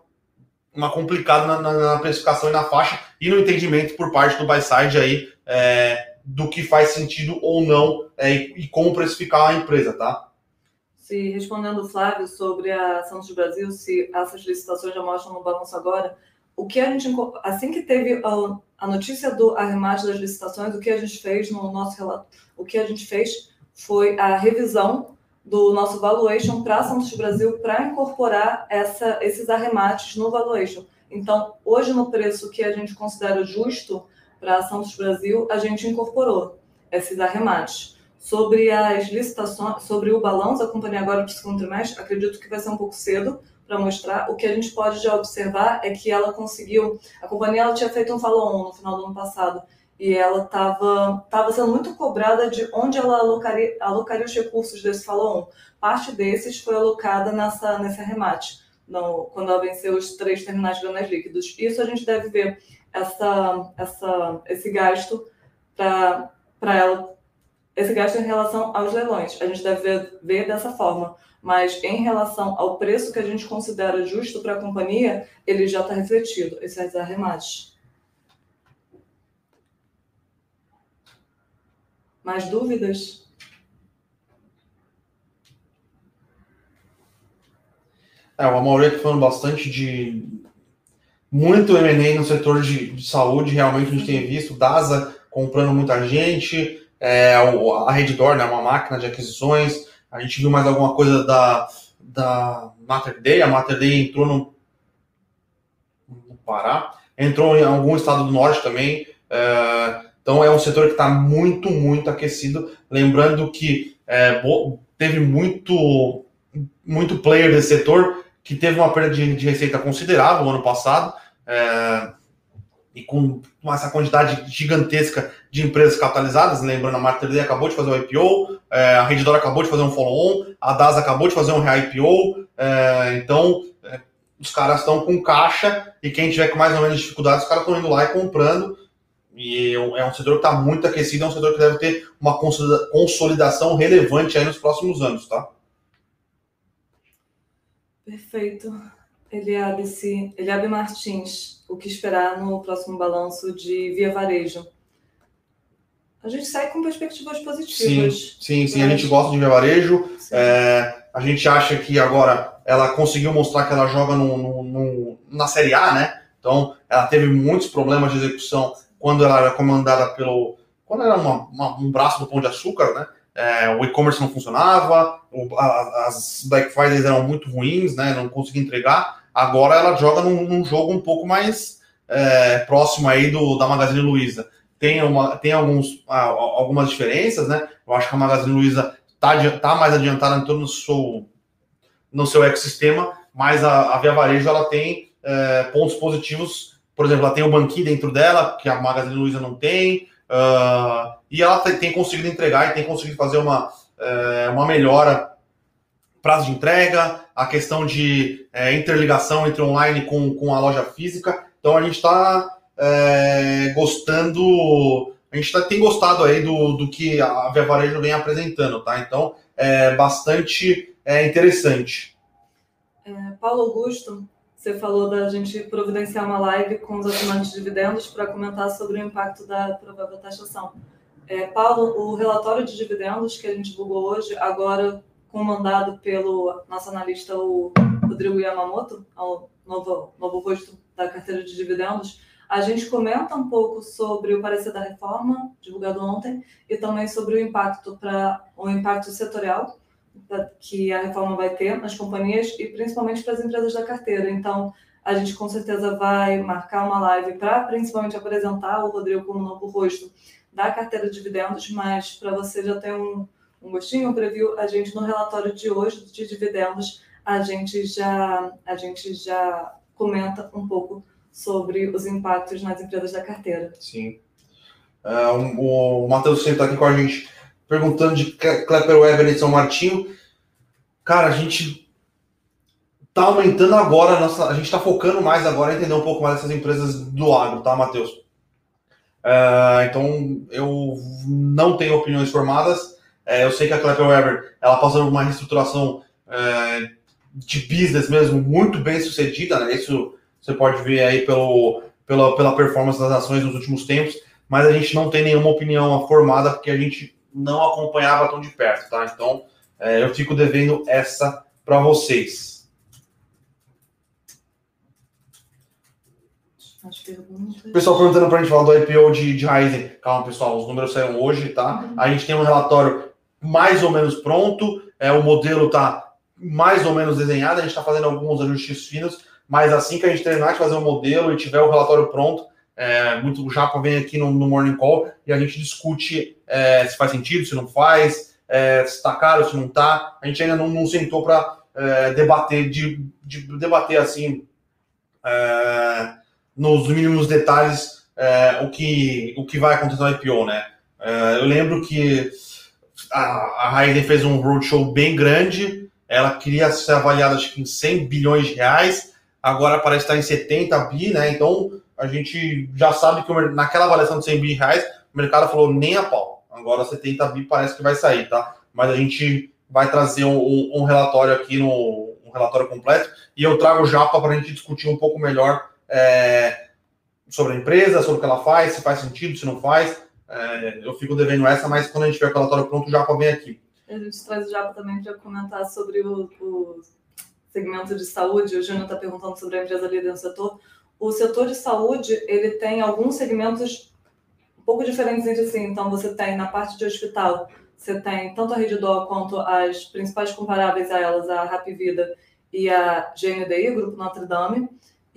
uma complicada na, na, na precificação e na faixa e no entendimento por parte do buy side aí é, do que faz sentido ou não é, e, e como precificar a empresa, tá? Se respondendo o Flávio sobre a Santos Brasil, se essas licitações já mostram no balanço agora, o que a gente assim que teve a, a notícia do arremate das licitações, o que a gente fez no nosso relato, o que a gente fez foi a revisão do nosso valuation para Santos Brasil para incorporar essa, esses arremates no valuation. Então, hoje no preço que a gente considera justo para Santos Brasil, a gente incorporou esses arremates. Sobre as licitações, sobre o balanço da companhia agora o segundo trimestre, acredito que vai ser um pouco cedo, para mostrar. O que a gente pode já observar é que ela conseguiu. A companhia ela tinha feito um follow-on no final do ano passado e ela estava tava sendo muito cobrada de onde ela alocaria, alocaria os recursos desse follow-on. Parte desses foi alocada nessa, nesse arremate, no, quando ela venceu os três terminais de granéis líquidos. Isso a gente deve ver essa, essa, esse gasto para ela, esse gasto em relação aos leilões. A gente deve ver, dessa forma mas em relação ao preço que a gente considera justo para a companhia, ele já está refletido, esses arremates. Mais dúvidas? É, o Amaury tá falando bastante de muito M&A no setor de, saúde, realmente a gente tem visto, DASA comprando muita gente, é, a Reddor, né, uma máquina de aquisições, a gente viu mais alguma coisa da, da Mater Day. A Mater Day entrou no, no Pará, entrou em algum estado do norte também. É, então é um setor que está muito, muito aquecido. Lembrando que é, teve muito, muito player desse setor que teve uma perda de, de receita considerável no ano passado. É, e com essa quantidade gigantesca de empresas capitalizadas, lembrando, a Day acabou de fazer um IPO, é, a Redditor acabou de fazer um follow-on, a DAS acabou de fazer um re-IPO, é, então é, os caras estão com caixa e quem tiver com mais ou menos dificuldades, os caras estão indo lá e comprando, e é um setor que está muito aquecido, é um setor que deve ter uma consolidação relevante aí nos próximos anos, tá? Perfeito. Eliabe, se, Eliabe Martins, o que esperar no próximo balanço de Via Varejo? A gente sai com perspectivas positivas. Sim, sim, sim. A gente gosta de Via Varejo. É, a gente acha que agora ela conseguiu mostrar que ela joga no, no, no, na Série A, né? Então, ela teve muitos problemas de execução quando ela era comandada pelo. Quando era uma, uma, um braço do Pão de Açúcar, né? É, o e-commerce não funcionava, o, a, as Black Fridays eram muito ruins, né? Não conseguia entregar. Agora ela joga num, num jogo um pouco mais é, próximo aí do da Magazine Luiza. Tem, uma, tem alguns, algumas diferenças, né? Eu acho que a Magazine Luiza está tá mais adiantada em todo o seu, no seu ecossistema, mas a, a Via Varejo ela tem é, pontos positivos. Por exemplo, ela tem o banquinho dentro dela, que a Magazine Luiza não tem, uh, e ela tem, conseguido entregar e tem conseguido fazer uma, é, uma melhora prazo de entrega, a questão de é, interligação entre online com, com a loja física. Então a gente está é, gostando, a gente tá, tem gostado aí do, do que a Via Varejo vem apresentando, tá? Então é bastante é, interessante. É, Paulo Augusto, você falou da gente providenciar uma live com os assinantes de dividendos para comentar sobre o impacto da provável taxação. É, Paulo, o relatório de dividendos que a gente divulgou hoje, agora comandado pelo nosso analista, o Rodrigo Yamamoto, o novo, novo rosto da carteira de dividendos, a gente comenta um pouco sobre o parecer da reforma, divulgado ontem, e também sobre o impacto para o impacto setorial que a reforma vai ter nas companhias e principalmente para as empresas da carteira. Então, a gente com certeza vai marcar uma live para principalmente apresentar o Rodrigo como novo rosto da carteira de dividendos, mas para você já ter um, um gostinho, um preview, a gente no relatório de hoje de dividendos, a gente já, a gente já comenta um pouco sobre os impactos nas empresas da carteira. Sim. Uh, o Matheus está aqui com a gente perguntando de Klepper Weber e São Martinho. Cara, a gente tá aumentando agora, a, nossa, a gente está focando mais agora entender um pouco mais essas empresas do agro, tá, Matheus? Uh, então, eu não tenho opiniões formadas. É, eu sei que a Klepper Weber ela passou por uma reestruturação é, de business mesmo muito bem sucedida, né? Isso você pode ver aí pelo, pela, pela performance das ações nos últimos tempos, mas a gente não tem nenhuma opinião formada porque a gente não acompanhava tão de perto, tá? Então, é, eu fico devendo essa para vocês. Pessoal perguntando para a gente falar do IPO de, de Ryzen. Calma, pessoal, os números saíram hoje, tá? Uhum. A gente tem um relatório mais ou menos pronto, é, o modelo está mais ou menos desenhado, a gente está fazendo alguns ajustes finos, mas assim que a gente terminar de fazer o modelo e tiver o relatório pronto, é, muito o Japa vem aqui no, no, Morning Call e a gente discute é, se faz sentido, se não faz, é, se está caro, se não está. A gente ainda não, não sentou para é, debater, de, de, debater assim, é, nos mínimos detalhes, é, o, que, o que vai acontecer no IPO, né? eu lembro que a, a Raiden fez um roadshow bem grande, ela queria ser avaliada acho que em 100 bilhões de reais, agora parece estar em 70 bi, né? Então a gente já sabe que naquela avaliação de 100 bi reais, o mercado falou nem a pau. Agora 70 bi parece que vai sair, tá? Mas a gente vai trazer um, um, um relatório aqui no um relatório completo e eu trago o Japa para a gente discutir um pouco melhor é, sobre a empresa, sobre o que ela faz, se faz sentido, se não faz. É, eu fico devendo essa, mas quando a gente tiver o relatório pronto, o Japa vem aqui. A gente traz o Japa também para comentar sobre o, o segmento de saúde, o Júnior está perguntando sobre a empresa líder no setor. O setor de saúde, ele tem alguns segmentos um pouco diferentes entre si. Então, você tem na parte de hospital, você tem tanto a Redditor quanto as principais comparáveis a elas, a Rap Vida e a GNDI, Grupo Notre Dame.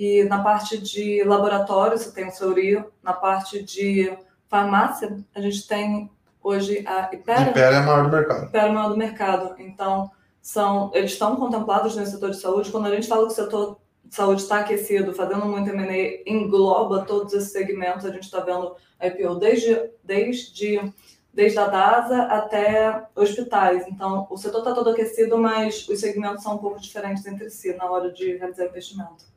E na parte de laboratório, você tem o Fleury. Na parte de farmácia, a gente tem hoje a Ipera. Ipera é a maior do mercado. Ipera é a maior do mercado. Então, são, eles estão contemplados no setor de saúde. Quando a gente fala que o setor de saúde está aquecido, fazendo muito M&A, engloba todos esses segmentos. A gente está vendo a IPO desde, desde, desde a DASA até hospitais. Então, o setor está todo aquecido, mas os segmentos são um pouco diferentes entre si na hora de realizar investimento.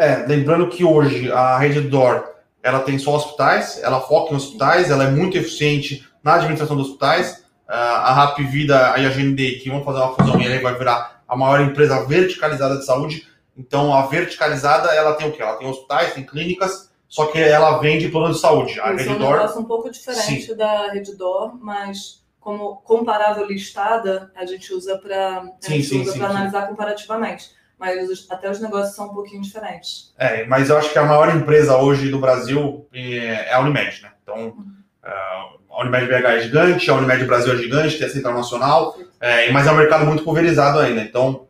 É, lembrando que hoje a rede DOR ela tem só hospitais, ela foca em hospitais, ela é muito eficiente na administração dos hospitais. a Rap Vida e a GND que vão fazer uma fusão e aí vai virar a maior empresa verticalizada de saúde. Então, a verticalizada, ela tem o quê? Ela tem hospitais, tem clínicas, só que ela vende plano de saúde. A Isso Redditor, é um negócio um pouco diferente sim. da Redditor, mas como comparável listada, a gente usa para analisar comparativamente. Mas até os negócios são um pouquinho diferentes. É, mas eu acho que a maior empresa hoje do Brasil é a Unimed, né? Então, uhum. a Unimed BH é gigante, a Unimed Brasil é gigante, tem a Central Nacional, é, mas é um mercado muito pulverizado ainda. Então,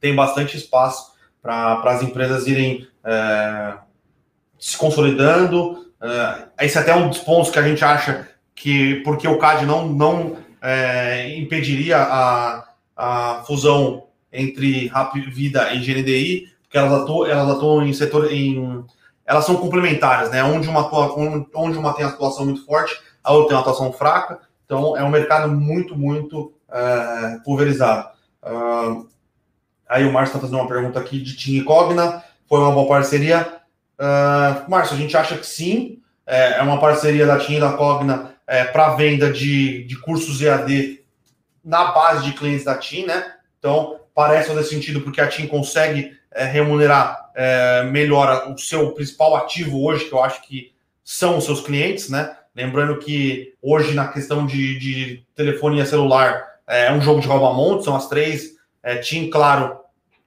tem bastante espaço para as empresas irem é, se consolidando. É, esse é até um dos pontos que a gente acha que, porque o CAD não, não é, impediria a, a fusão entre Rap Vida e GNDI, porque elas atuam, elas atuam em setor em elas são complementares, né? Onde uma onde uma tem atuação muito forte, a outra tem uma atuação fraca. Então é um mercado muito muito é, pulverizado. Uh, aí o Márcio está fazendo uma pergunta aqui de Tim Cogna. Foi uma boa parceria? Uh, Márcio, a gente acha que sim. É, é uma parceria da TIM e da Cogna é, para venda de, de cursos EAD na base de clientes da TIM, né? Então, parece fazer sentido porque a TIM consegue é, remunerar é, melhor o seu principal ativo hoje, que eu acho que são os seus clientes, né? Lembrando que hoje, na questão de, de telefonia celular, é, é um jogo de rouba-monte, são as três. É, TIM, claro,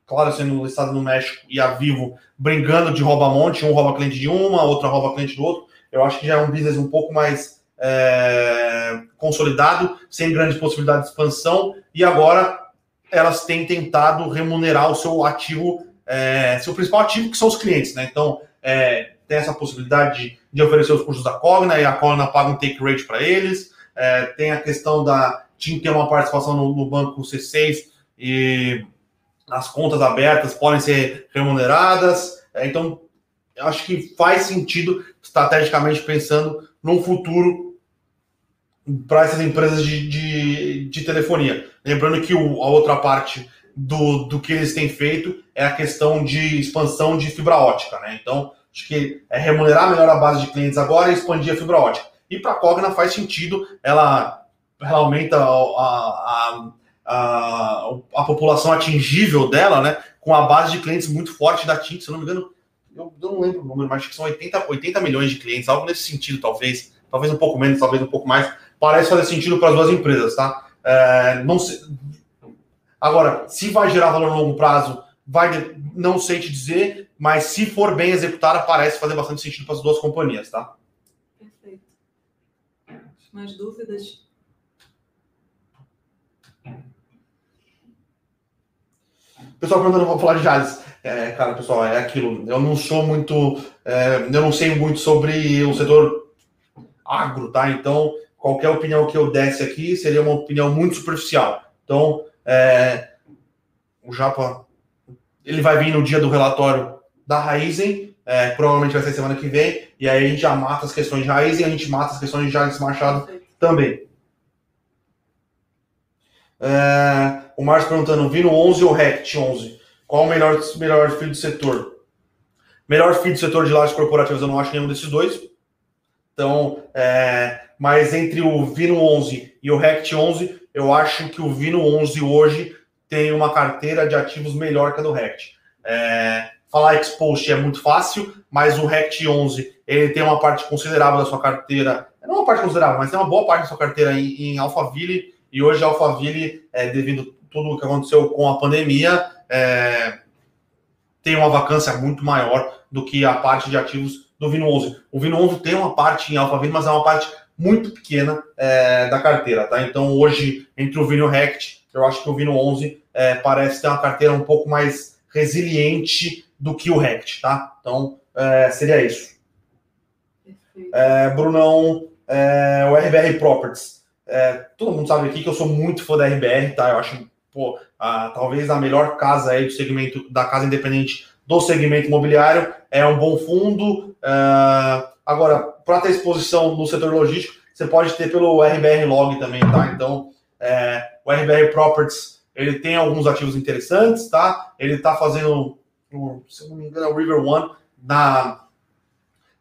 claro, sendo listado no México, e a Vivo brigando de rouba-monte, um rouba cliente de uma, outra rouba cliente do outro. Eu acho que já é um business um pouco mais é, consolidado, sem grandes possibilidades de expansão, e agora elas têm tentado remunerar o seu ativo, é, seu principal ativo, que são os clientes, né? Então, é, tem essa possibilidade de, oferecer os cursos da Cogna, e a Cogna paga um take rate para eles, é, tem a questão da TIM ter uma participação no, no banco C6 e as contas abertas podem ser remuneradas, é, então acho que faz sentido estrategicamente pensando num futuro para essas empresas de, de, de, telefonia. Lembrando que o, a outra parte do, do que eles têm feito é a questão de expansão de fibra ótica. Né? Então, acho que é remunerar melhor a base de clientes agora e expandir a fibra ótica. E para a Cogna faz sentido, ela, ela aumenta a, a, a, a, população atingível dela, né? com a base de clientes muito forte da TIM, se eu não me engano, eu, eu não lembro o número, mas acho que são 80, 80 milhões de clientes, algo nesse sentido, talvez, talvez um pouco menos, talvez um pouco mais parece fazer sentido para as duas empresas, tá? É, não sei... Agora, se vai gerar valor no longo prazo, vai, não sei te dizer, mas se for bem executada, parece fazer bastante sentido para as duas companhias, tá? Perfeito. Mais dúvidas? Pessoal perguntando, vou falar de Jales. É, cara, pessoal, é aquilo. Eu não sou muito. É, eu não sei muito sobre o setor agro, tá? Então, qualquer opinião que eu desse aqui seria uma opinião muito superficial. Então, é, o Japa, ele vai vir no dia do relatório da Raizen, é, provavelmente vai ser semana que vem, e aí a gente já mata as questões de Raizen, a gente mata as questões de Jales Machado também. É, o Márcio perguntando, Vino 11 ou Rect 11? Qual o melhor, melhor filho do setor? Melhor filho do setor de lajes corporativas eu não acho nenhum desses dois. Então, é, mas entre o Vino 11 e o Rect 11, eu acho que o Vino 11 hoje tem uma carteira de ativos melhor que a do Rect. É, falar Expost é muito fácil, mas o Rect 11 ele tem uma parte considerável da sua carteira, não uma parte considerável, mas tem uma boa parte da sua carteira em, em Alphaville, e hoje Alphaville, é, devido a tudo o que aconteceu com a pandemia, é, tem uma vacância muito maior do que a parte de ativos do Vino 11. O Vino 11 tem uma parte em Alphaville, mas é uma parte muito pequena é, da carteira, tá? Então hoje, entre o Vino Rect, eu acho que o Vino 11 é, parece ter uma carteira um pouco mais resiliente do que o Rect, tá? Então é, seria isso. É, Brunão, é, o RBR Properties. É, todo mundo sabe aqui que eu sou muito fã da RBR, tá? Eu acho, pô, a, talvez a melhor casa aí do segmento da casa independente do segmento imobiliário. É um bom fundo. Uh, agora, para ter exposição no setor logístico, você pode ter pelo RBR Log também, tá? Então, é, o RBR Properties, ele tem alguns ativos interessantes, tá? Ele está fazendo, se não me engano, é o River One na,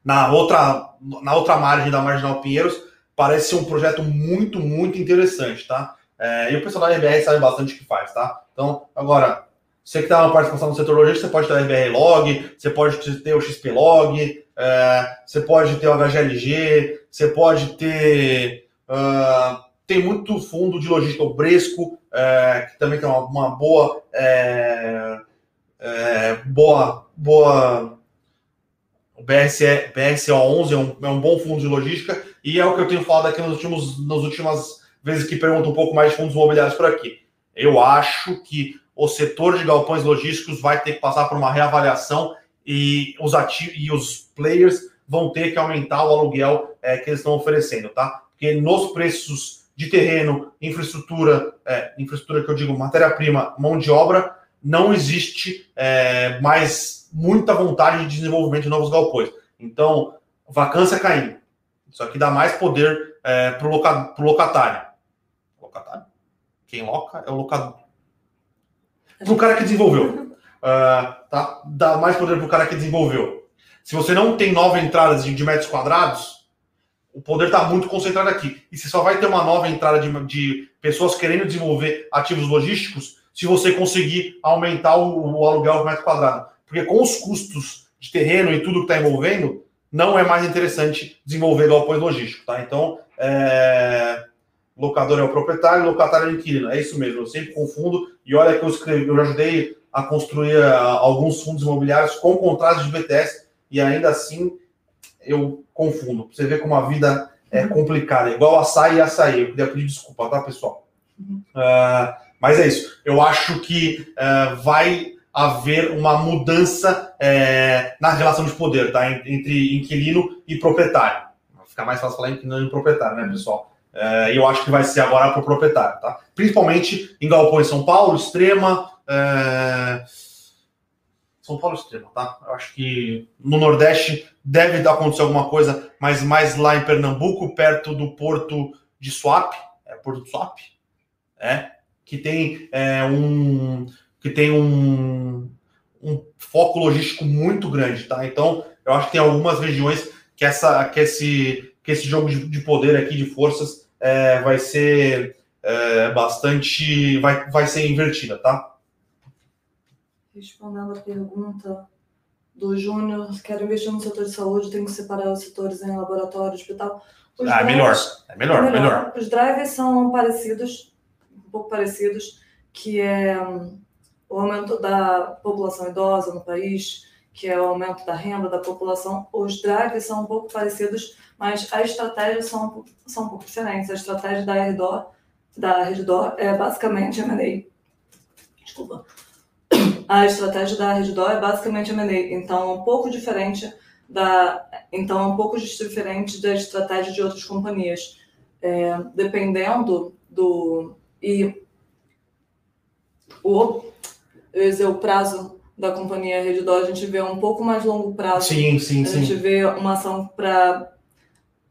na, outra, na outra margem da Marginal Pinheiros. parece ser um projeto muito, muito interessante, tá? É, e o pessoal da RBR sabe bastante o que faz, tá? Então, agora, você que está uma participação no setor logístico, você pode ter o RBR Log, você pode ter o XP Log, é, você pode ter o HGLG, você pode ter. Uh, tem muito fundo de logística, o Bresco, é, que também tem uma, uma boa, é, é, boa, boa. O BRCE, BRCO11 é um, é um bom fundo de logística e é o que eu tenho falado aqui nos últimos, nas últimas vezes que pergunto um pouco mais de fundos imobiliários por aqui. Eu acho que o setor de galpões logísticos vai ter que passar por uma reavaliação e os ativos e os players vão ter que aumentar o aluguel é, que eles estão oferecendo, tá? Porque nos preços de terreno, infraestrutura, é, infraestrutura que eu digo, matéria-prima, mão de obra, não existe é, mais muita vontade de desenvolvimento de novos galpões. Então, vacância caindo. Isso aqui dá mais poder é, para o loca, locatário. Locatário? Quem loca é o locador para o cara que desenvolveu. Uh, tá? Dá mais poder para o cara que desenvolveu. Se você não tem nova entrada de, de metros quadrados, o poder está muito concentrado aqui. E você só vai ter uma nova entrada de, de, pessoas querendo desenvolver ativos logísticos se você conseguir aumentar o, o aluguel por metro quadrado. Porque com os custos de terreno e tudo que está envolvendo, não é mais interessante desenvolver galpões logísticos. Tá? Então, é locador é o proprietário, locatário é o inquilino. É isso mesmo, eu sempre confundo. E olha que eu escrevi, eu ajudei a construir uh, alguns fundos imobiliários com contratos de BTS e ainda assim eu confundo. Você vê como a vida é uhum. complicada, igual açaí e açaí. Eu queria pedir desculpa, tá, pessoal? Uhum. Uh, mas é isso. Eu acho que uh, vai haver uma mudança é, na relação de poder, tá? Entre inquilino e proprietário. Fica mais fácil falar inquilino e proprietário, né, pessoal? É, e eu acho que vai ser agora para o proprietário, tá? Principalmente em galpões São Paulo, Extrema. É... São Paulo Extrema, tá? Eu acho que no Nordeste deve acontecer alguma coisa, mas mais lá em Pernambuco, perto do porto de Swap, é Porto de Swap, é, que tem é, um que tem um, um foco logístico muito grande, tá? Então, eu acho que tem algumas regiões que essa que esse que esse jogo de, de poder aqui de forças é, vai ser é, bastante. Vai, vai ser invertida, tá? Respondendo a pergunta do Júnior, quero investir no setor de saúde, tenho que separar os setores em laboratório, hospital. Os ah, é melhor. É melhor, é melhor. Os drivers são parecidos, um pouco parecidos, que é um, o aumento da população idosa no país, que é o aumento da renda da população. Os drivers são um pouco parecidos, mas as estratégias são, são um pouco diferentes. A estratégia da Redor, da Redor é basicamente M&A. Desculpa. A estratégia da Redor é basicamente M&A, então é um pouco diferente da, então é um pouco diferente da estratégia de outras companhias. É, dependendo do e o, dizer, o prazo da companhia Redor, a gente vê um pouco mais longo prazo. Sim, sim, a sim. A gente vê uma ação para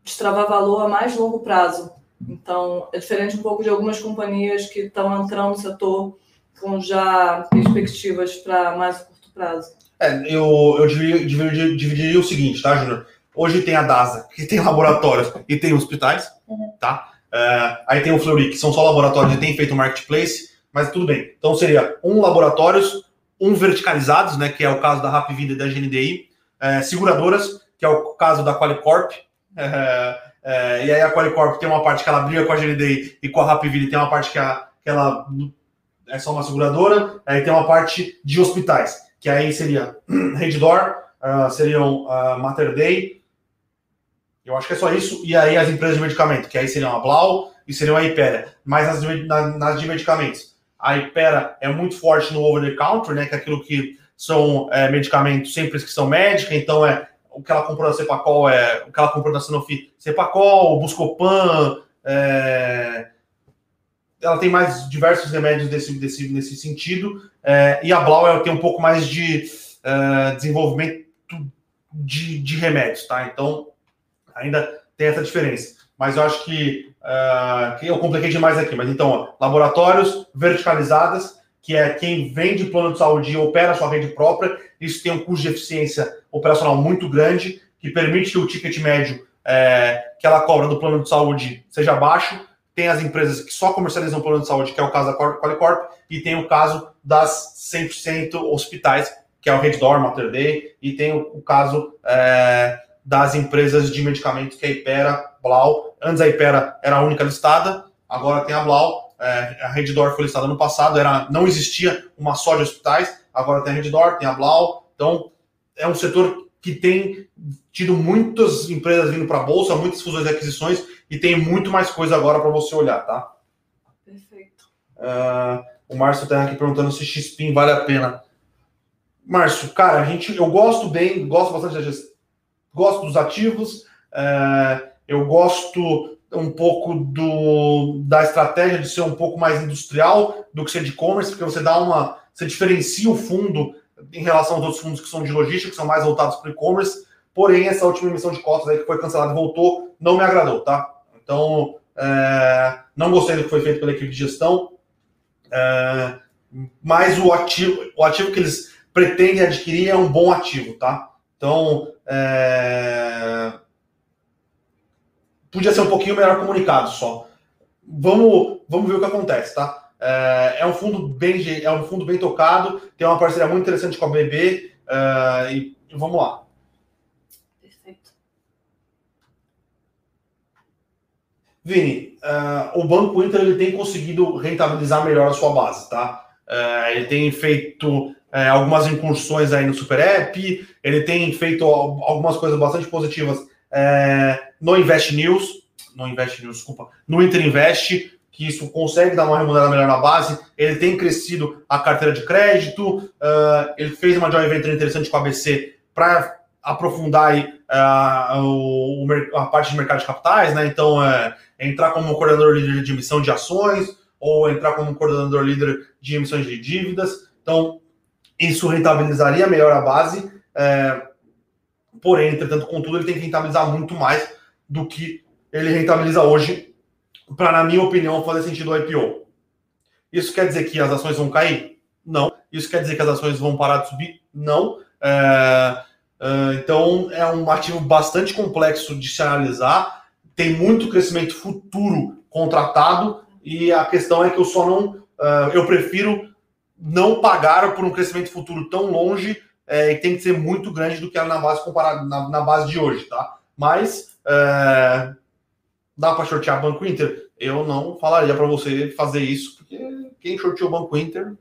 destravar valor a mais longo prazo. Então, é diferente um pouco de algumas companhias que estão entrando no setor com já perspectivas para mais curto prazo. É, eu, eu dividiria, dividiria o seguinte, tá, Júnior? Hoje tem a DASA, que tem laboratórios e tem hospitais, uhum. tá? É, aí tem o Fleury, que são só laboratórios e tem feito marketplace, mas tudo bem. Então seria um laboratórios, um verticalizados, né, que é o caso da Rap Vida e da GNDI, é, seguradoras, que é o caso da Qualicorp, é, e aí a Qualicorp tem uma parte que ela briga com a GNDI e com a Rapville tem uma parte que, a, que ela é só uma seguradora, aí tem uma parte de hospitais, que aí seria Reddor, uh, seriam uh, Mater Day, eu acho que é só isso, e aí as empresas de medicamento, que aí seriam a Blau e seriam a Ipera, mas nas, nas, nas de medicamentos. A Ipera é muito forte no over-the-counter, né, que é aquilo que são é, medicamentos sem prescrição médica, então é o que ela comprou da Cepacol é o que ela comprou da Sanofi, Cepacol, Buscopan, é, ela tem mais diversos remédios desse, desse, nesse sentido, é, e a Blau tem um pouco mais de é, desenvolvimento de, de, remédios, tá? Então, ainda tem essa diferença. Mas eu acho que, uh, que eu compliquei demais aqui. Mas então, ó, laboratórios verticalizadas, que é quem vende plano de saúde e opera sua rede própria, isso tem um custo de eficiência operacional muito grande, que permite que o ticket médio é, que ela cobra do plano de saúde seja baixo, tem as empresas que só comercializam plano de saúde, que é o caso da Qualicorp, e tem o caso das 100% hospitais, que é o Reddor, Mater Day, e tem o, o caso é, das empresas de medicamentos, que é a Ipera, Blau. Antes a Ipera era a única listada, agora tem a Blau. É, a Reddor foi listada no passado, era, não existia uma só de hospitais, agora tem a Reddor, tem a Blau. Então, é um setor que tem tido muitas empresas vindo para a bolsa, muitas fusões e aquisições, e tem muito mais coisa agora para você olhar, tá? Perfeito. Uh, o Márcio está aqui perguntando se XPIN vale a pena. Márcio, cara, a gente, eu gosto bem, gosto bastante da gestão, gosto dos ativos, uh, eu gosto um pouco do, da estratégia de ser um pouco mais industrial do que ser de e-commerce, porque você dá uma. Você diferencia o fundo em relação aos outros fundos que são de logística, que são mais voltados para e-commerce. Porém, essa última emissão de cotas aí que foi cancelada e voltou, não me agradou, tá? Então, é, não gostei do que foi feito pela equipe de gestão. É, mas o ativo, o ativo que eles pretendem adquirir é um bom ativo, tá? Então, é, podia ser um pouquinho melhor comunicado só. Vamos, vamos ver o que acontece, tá? É, é um fundo bem, é um fundo bem tocado, tem uma parceria muito interessante com a BB é, e vamos lá. Vini, uh, o Banco Inter ele tem conseguido rentabilizar melhor a sua base, tá? Uh, ele tem feito uh, algumas incursões aí no Super App, ele tem feito algumas coisas bastante positivas no Invest News, no Invest News, desculpa, no Inter Invest, que isso consegue dar uma remunerada melhor na base. Ele tem crescido a carteira de crédito, uh, ele fez uma joint venture interessante com a ABC para aprofundar aí, uh, o, a parte de mercado de capitais, né? Então, uh, entrar como coordenador líder de emissão de ações ou entrar como coordenador líder de emissões de dívidas. Então, isso rentabilizaria melhor a base. É, porém, entretanto, contudo, ele tem que rentabilizar muito mais do que ele rentabiliza hoje para, na minha opinião, fazer sentido o IPO. Isso quer dizer que as ações vão cair? Não. Isso quer dizer que as ações vão parar de subir? Não. É, é, então, é um ativo bastante complexo de se analisar, tem muito crescimento futuro contratado, e a questão é que eu só não. É, eu prefiro não pagar por um crescimento futuro tão longe é, e tem que ser muito grande do que era na base comparado na, na base de hoje, tá? Mas é, dá para shortear Banco Inter? Eu não falaria para você fazer isso, porque quem shorteou o Banco Inter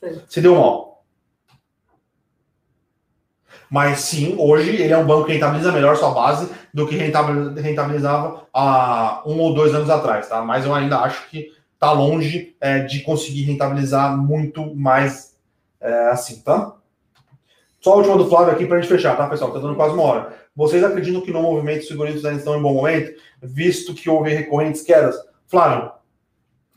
sim. se deu mal. Mas sim, hoje ele é um banco que rentabiliza melhor sua base do que rentabilizava há um ou dois anos atrás, tá? Mas eu ainda acho que está longe é, de conseguir rentabilizar muito mais é, assim, tá? Só a última do Flávio aqui para a gente fechar, tá, pessoal? Tá dando quase uma hora. Vocês acreditam que no movimento os figurinos ainda estão em bom momento, visto que houve recorrentes quedas? Flávio,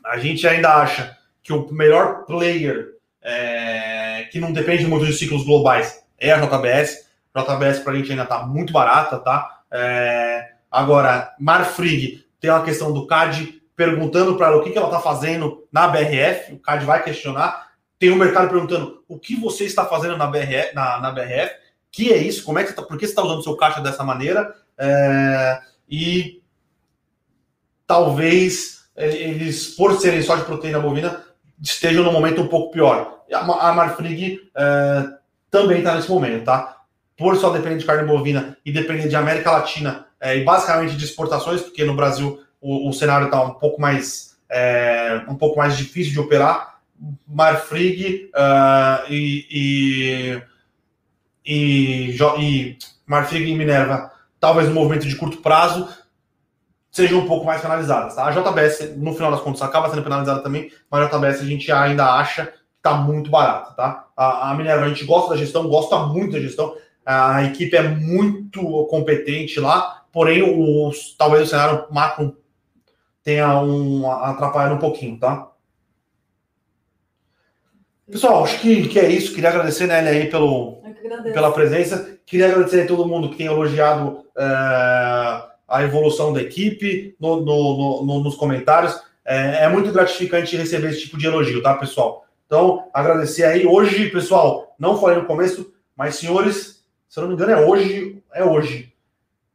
a gente ainda acha que o melhor player é, que não depende muito de ciclos globais é a JBS. JBS para a gente ainda está muito barata, tá? É, agora, Marfrig tem uma questão do CAD perguntando para ela o que, que ela está fazendo na BRF. O CAD vai questionar. Tem o um mercado perguntando o que você está fazendo na BRF. Na, na BRF que é isso, como é que tá, por que você está usando seu caixa dessa maneira? É, e talvez eles, por serem só de proteína bovina, estejam no momento um pouco pior. A Marfrig é, também está nesse momento, tá? Por só depender de carne bovina e depender de América Latina é, e basicamente de exportações, porque no Brasil o, o cenário está um pouco mais é, um pouco mais difícil de operar. Marfrig uh, e, e e, e Marfrig e Minerva, talvez no movimento de curto prazo, sejam um pouco mais penalizadas. Tá? A JBS, no final das contas, acaba sendo penalizada também, mas a JBS a gente ainda acha está muito barata. Tá? A, a Minerva, a gente gosta da gestão, gosta muito da gestão, a equipe é muito competente lá, porém, o, talvez o cenário macro tenha um, atrapalhado um pouquinho, tá? Pessoal, acho que, que é isso. Queria agradecer, né, aí pelo, pela presença. Queria agradecer a todo mundo que tem elogiado é, a evolução da equipe no, no, no, nos comentários. É, é, muito gratificante receber esse tipo de elogio, tá, pessoal? Então, agradecer aí. Hoje, pessoal, não falei no começo, mas senhores, se eu não me engano, é hoje, é hoje.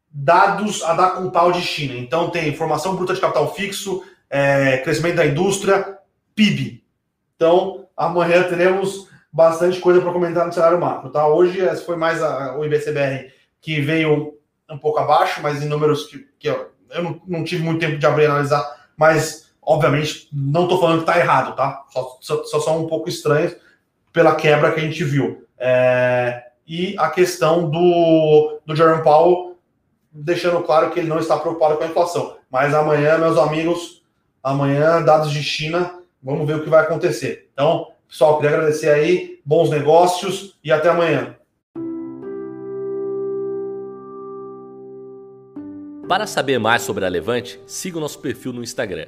dados a dar com pau de China. Então tem formação bruta de capital fixo, é, crescimento da indústria, PIB. Então amanhã teremos bastante coisa para comentar no cenário macro. Tá? Hoje esse foi mais a, o IBCBR que veio um pouco abaixo, mas em números que, que eu, eu não, não, tive muito tempo de abrir e analisar, mas obviamente não estou falando que está errado, tá? Só, só, só, são um pouco estranhos pela quebra que a gente viu. É, e a questão do, do Jerome Powell deixando claro que ele não está preocupado com a inflação. Mas amanhã, meus amigos, amanhã, dados de China, vamos ver o que vai acontecer. Então, pessoal, queria agradecer aí, bons negócios e até amanhã. Para saber mais sobre a Levante, siga o nosso perfil no Instagram,